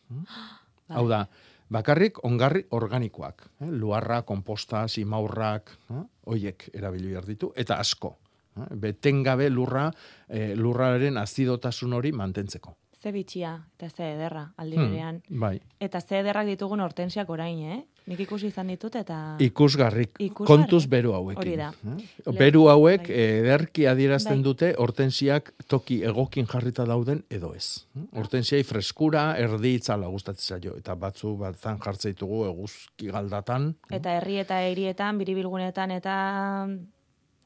Hau da, bakarrik ongarri organikoak. Eh? Luarra, komposta, simaurrak, eh? oiek erabili behar ditu, eta asko. Eh? Betengabe lurra, eh, lurraren azidotasun hori mantentzeko. Ze bitxia eta ze ederra aldi Hmm, bai. Eta ze ederrak ditugun hortensiak orain, eh? Nik ikusi izan ditut eta... Ikusgarrik, Ikusgarri. kontuz beru hauekin. Hori da. Eh? Beru hauek Bai. ederki adierazten Bai. dute hortensiak toki egokin jarrita dauden edo ez. Hortensiai freskura, erdi itzala gustatzen zaio. Eta batzu batzan jartzen ditugu eguzki galdatan. Eta herri eta hirietan, biribilgunetan eta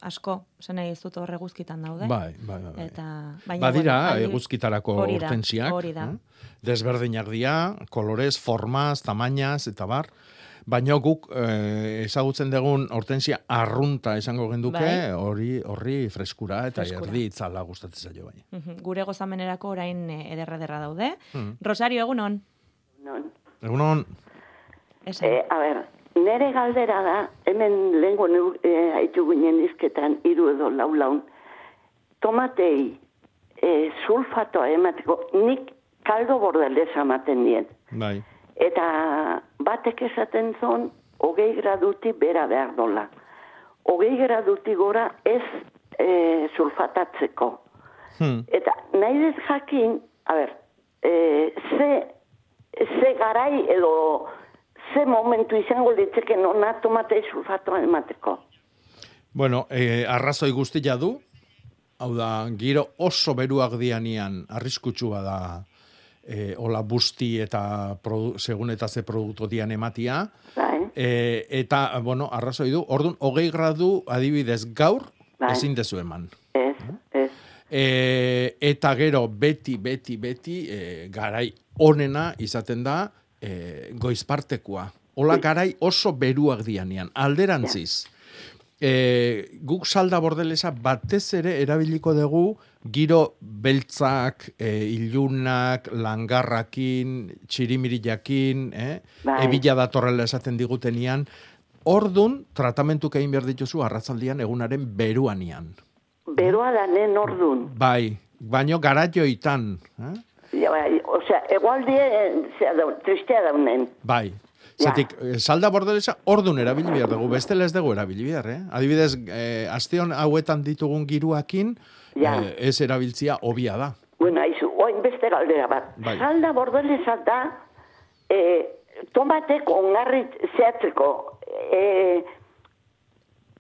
asko, zen nahi ez dut horre guzkitan daude. Bai, bai, bai. bai. Eta, baina, Badira, bueno, aldi- eguzkitarako hori da, hortensiak. Hori da. eh? Desberdinak dira, kolorez, formaz, tamainaz, eta bar. Baina guk eh, ezagutzen dugun hortensia arrunta esango genduke, Bai. hori horri freskura eta Freskura. erdi itzala gustatzen zaio bai. Mhm, Gure gozamenerako orain eh, ederra ederra daude. Mhm. Rosario, egunon? Non. Egunon, Esan. Eh, a ber, nere galdera da, hemen lehenko neu, eh, haitu ginen izketan, iru edo lau laun, tomatei eh, sulfatoa emateko, nik kaldo bordelez ematen dien. bai. Eta batek esaten zon, hogei graduti bera behar dola. Hogei graduti gora ez e, sulfatatzeko. Hmm. Eta nahi dez jakin, a ber, e, ze, ze garai edo ze momentu izango litzeke nona tomatei sulfatoa emateko. Bueno, eh, arrazoi guztia du, hau da, giro oso beruak dianian arriskutsua da eh, ola busti eta produ, segun eta ze produktu dian ematia. Bai, Eh, eta, bueno, arrazoi du, orduan, hogei gradu adibidez gaur, Bai. ezin dezu eman. ez, ez. E, eta gero beti, beti, beti e, garai onena izaten da e, goizpartekoa. Ola garai oso beruak dianean, alderantziz. E, guk salda bordelesa batez ere erabiliko dugu giro beltzak, e, ilunak, langarrakin, txirimirillakin, eh? Bai. ebila datorrela esaten digutenian, ordun tratamentu egin behar dituzu arratzaldian egunaren beruanian. Beroa da nen ordun. Bai, baino garaioitan, eh? Ja, bai, osea, egualdie, zea da, tristea daunen. Bai. Ja. Zetik, eh, salda bordelesa ordun erabili behar dugu, bestela ez dugu erabili behar, eh? Adibidez, eh, astion hauetan ditugun giruakin, Ja. eh, ez erabiltzia hobia da. Bueno, aizu, oin beste galdera bat. Bai. Salda bordelesa da, e, tomatek ongarri zehatzeko, e,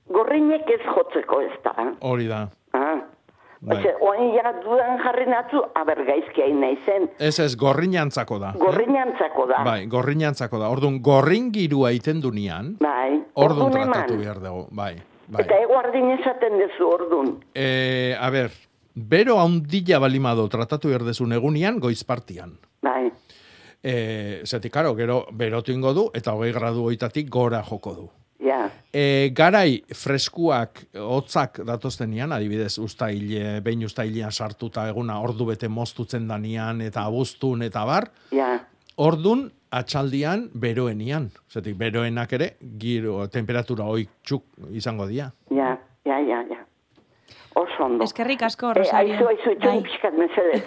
gorrinek ez jotzeko ez da. Hori da. Ah. Bai. Ose, oin ja dudan jarri natzu, aber gaizki hain naizen. Ez ez, gorrinantzako da. Gorrinantzako da. Bai, gorrinantzako da. Ordun gorrin girua iten dunean, Bai. Ordun tratatu behar dugu. Bai, bai. Eta eguardin esaten dezu ordun. Eh, a ber, bero haundila balimado tratatu behar dezun egunian, goizpartian. Bai. E, zetik, karo, gero berotu ingo du, eta hogei gradu hoitatik gora joko du. Ja. E, garai freskuak, hotzak datoztenian, adibidez, ustaile, behin ustailean sartuta eguna ordu bete moztutzen danian, eta abuztun, eta bar, Ja. ordun atxaldian beroenian. Zetik, beroenak ere, giro, temperatura hoik txuk izango dira. Ja, ja, ja, ja. Oso ondo. Eskerrik asko, Eh, Rosario. aizu, aizu, etxun Bai. pixkat mesedez.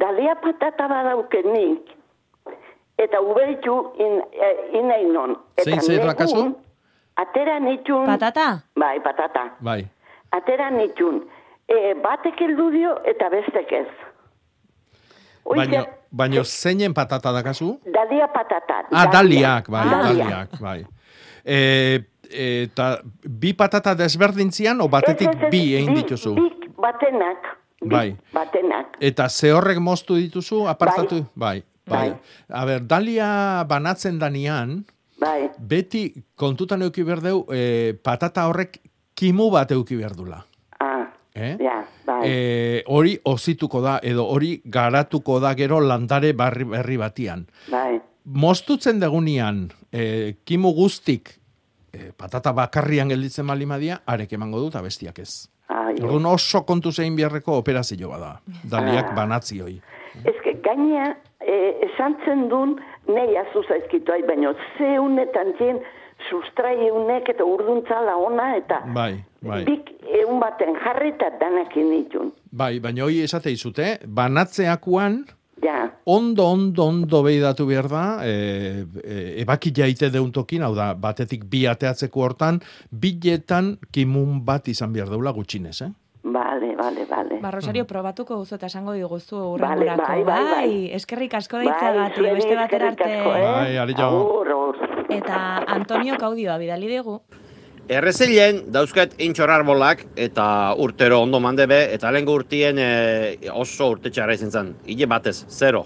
Dalia patata badaukenik, eta uberitu in, eh, inainon. Eta Zein zer lakazu? Atera nitun... Patata? Bai, patata. Bai. Atera nitun. E, batek heldu dio eta bestek ez. Baino, baino zeinen patata dakazu? Dalia patata. Ah, daliak, bai, Dalia. daliak, bai. E, eta bi patata desberdintzian, o batetik Ez, ez, bi egin dituzu? Bi batenak. Bi Bai. Batenak. Eta ze horrek moztu dituzu, apartatu? Bai. Bai. Bai. A ber, dalia banatzen danian, Bai. beti kontutan euki berdeu, e, patata horrek kimu bat euki berdula. Eh? ja, bai. E, hori ozituko da, edo hori garatuko da gero landare barri, berri batian. Bai. Moztutzen degunian, e, kimu guztik, e, patata bakarrian gelditzen balimadia, arek emango dut abestiak ez. Ah. Orduan oso kontu zein beharreko operazio bada. Daliak Ah. banatzioi. Ez que gaina eh, esan zen duen nahi azu zaizkitu ai, baina ze unetan zien sustrai unek eta urduntzala ona eta Bai, bai. bik egun baten jarri eta danakin ditun. Bai, baina hoi esate izute, banatzeakuan, Ja, ondo, ondo, ondo behidatu behar da, e, e, ebaki jaite deuntokin, hau da, batetik bi ateatzeko hortan, biletan kimun bat izan behar deula gutxinez, eh? Bale, bale, bale. Ba, Rosario, probatuko duzu eta esango diguzu Bale, urrengorako. bai, bai, bai. eskerrik asko Bai, deitzagatik, zuei beste eskerrik arte. eh? Bai, ari. Eta Antonio Kaudioa bidali digu. Errezilen dauzkat intxor arbolak eta urtero ondo mandebe eta lehenko urtien e, oso urte txarra izan zen, hile batez, zero.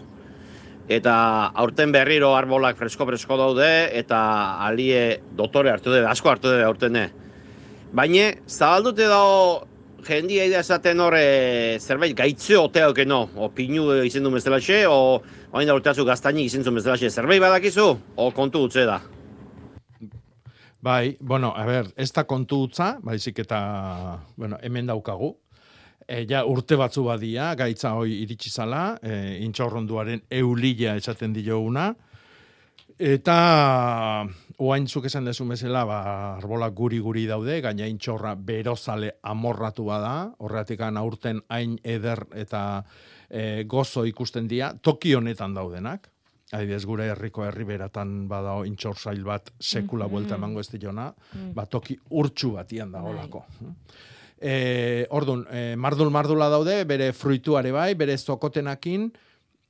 Eta aurten berriro arbolak fresko-fresko daude eta alie dotore hartu dute, asko hartu dute aurtene. Baina, zabaldute dago jendia esaten hor e, zerbait gaitze otea okeno, o pinu izen du bezalaxe, o hain da urteatzu gaztainik izen du bezalaxe, zerbait badakizu, o kontu utze da. Bai, bueno, a ber, ez da kontu utza, baizik eta, bueno, hemen daukagu. E, ja, urte batzu badia, gaitza hoi iritsi zala, e, intxorronduaren eulila esaten dioguna. Eta, oain zuk esan dezu bezala, ba, arbolak guri-guri daude, gaina intxorra berozale amorratu bada, horretik aurten hain eder eta e, gozo ikusten dira, toki honetan daudenak. Adibidez, gure herriko herriberatan badao intxor zail bat sekula Mhm. buelta emango ez diona, Mm. ba, toki urtsu batian Bai. dagoelako. E, ordun, e, mardul mardula daude, bere fruituare bai, bere zokotenakin,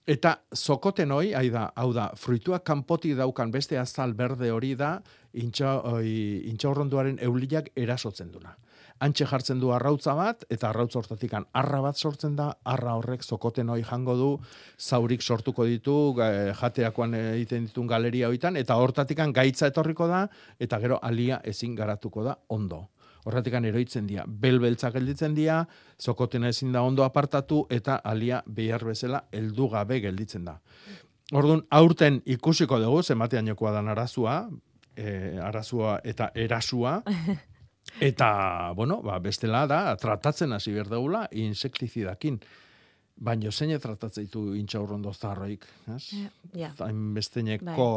eta zokoten hoi, hau da, hau da, fruituak kanpotik daukan beste azal berde hori da, intxaurronduaren euliak erasotzen duna. Antxe jartzen du arrautza bat, eta arrautza hortatikan arra bat sortzen da, arra horrek zokoten hoi jango du, zaurik sortuko ditu, ga- jateakoan egiten ditun galeria hoitan, eta hortatikan gaitza etorriko da, eta gero alia ezin garatuko da ondo. Horratikan eroitzen dira, belbeltza gelditzen dira, zokotena ezin da ondo apartatu, eta alia behar bezala heldu gabe gelditzen da. Orduan, aurten ikusiko dugu, zenbatean jokoa dan arazua, e, arazua eta erasua, eta, bueno, ba, bestela da, tratatzen hasi behar dugula, insektizidakin. Baina zein tratatzen ditu intxaurrondo zarroik, ez? Ja. Zain besteneko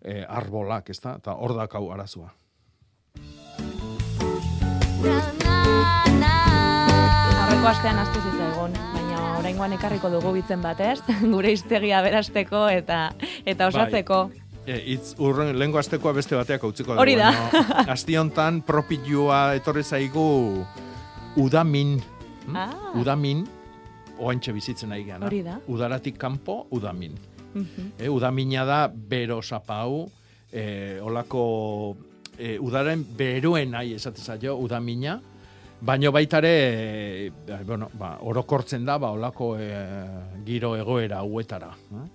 eh, arbolak, ez da? Eta hor dakau arazua. Aurreko astean astu zitzaigun, baina oraingoan ekarriko dugu bitzen batez, gure hiztegia berasteko eta eta osatzeko. E, itz, urren, lehenko astekoa beste bateak utziko dugu. Hori da. baina Asti hontan propilua etorri zaigu udamin. hm? Ah. Udamin, oantxe bizitzen nahi gana. Hori da. Udaratik kanpo, udamin. Mhm. E, udamina da bero zapau, e, olako e, udaren beroen nahi esate zaio udamina, baino baitare, e, bueno, ba, orokortzen da, ba, olako e, giro egoera hauetara. eh?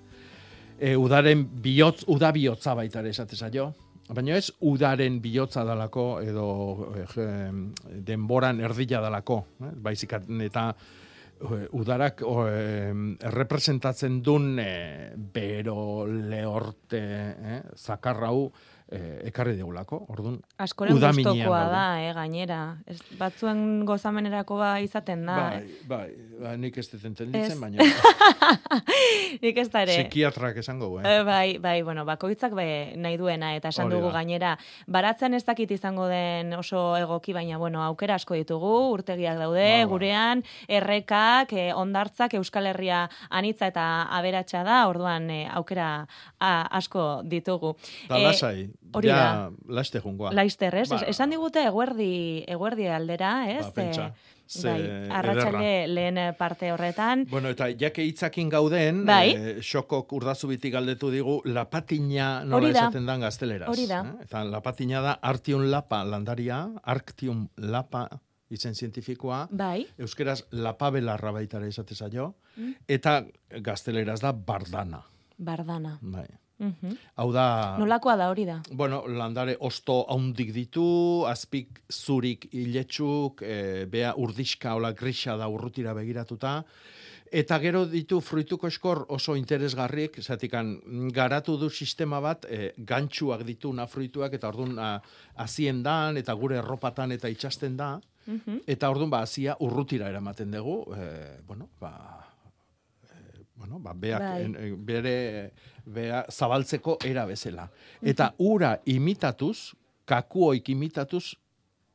E, udaren bihotz, uda bihotza baitare esate zaio, baina ez udaren bihotza dalako edo e, denboran erdila dalako, eh? baizik eta eh, udarak o, em, errepresentatzen duen e, bero lehorte eh, zakarrau e, ekarri deulako. Orduan, Askoren gustokoa da, eh, gainera. Ez, batzuen gozamenerako ba izaten da. Bai, bai, bai, nik ez dut entenditzen, baina Nik ez da ere. psikiatrak esango, eh? Eh, bai, bai, bueno, bakoitzak be nahi duena eta esan dugu gainera. Baratzen ez dakit izango den oso egoki, baina bueno, aukera asko ditugu, urtegiak daude, Ba, ba. gurean, errekak, eh, ondartzak, Euskal Herria anitza eta aberatsa da, orduan eh, aukera a, asko ditugu. Eta Eh, hori ja, da. laste jungoa. Laister, ez? Ba, Es- Esan digute eguerdi, eguerdi aldera, ez? Ba, pentsa, Eh, ze bai, arratsalde lehen parte horretan. Bueno, eta jake hitzakin gauden, Bai. eh, xokok urdazubitik galdetu digu, lapatina nola Hori da. esaten dan gazteleraz. Hori da. eh? Eta lapatina da artium lapa landaria, arctium lapa izen zientifikoa, Bai. euskeraz lapabelarra baitara esate zaio, Mm. eta gazteleraz da bardana. Bardana. Bai. Hau da... Nolakoa da hori da? Bueno, landare osto haundik ditu, azpik zurik iletsuk, e, bea urdiska ola grisa da urrutira begiratuta, eta gero ditu fruituko eskor oso interesgarriek, zatikan garatu du sistema bat, e, gantxuak ditu na fruituak, eta orduan a, aziendan, eta gure erropatan eta itxasten da, Mhm. eta orduan ba, azia urrutira eramaten dugu, e, bueno, ba, bueno, ba, beak, Bai. en- en- bere bea zabaltzeko era bezala. Eta ura imitatuz, kakuoik imitatuz,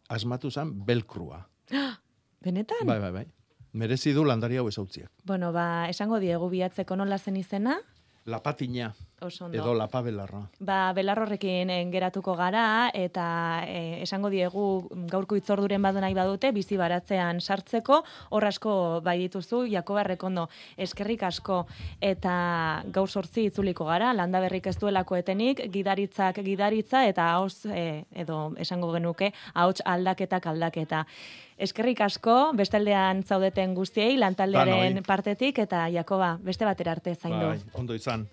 asmatu zen belkrua. Benetan? Bai, bai, bai. Merezi du landari hau ezautziak. Bueno, ba, esango diegu bihatzeko nola zen izena? Lapatina Oso ondo. edo lapabelarra. Ba, belar horrekin eh, geratuko gara, eta eh, esango diegu gaurko itzorduren badu nahi badute, bizi baratzean sartzeko, hor asko bai dituzu, Jakoba Rekondo, eskerrik asko, eta gaur sortzi itzuliko gara, landa berrik ez duelako etenik, gidaritzak gidaritza, eta hauz, eh, edo esango genuke, ahots aldaketak aldaketa. Eskerrik asko, bestaldean zaudeten guztiei, lantaldearen partetik, eta Jakoba, beste batera arte zaindu. Bai, ondo izan.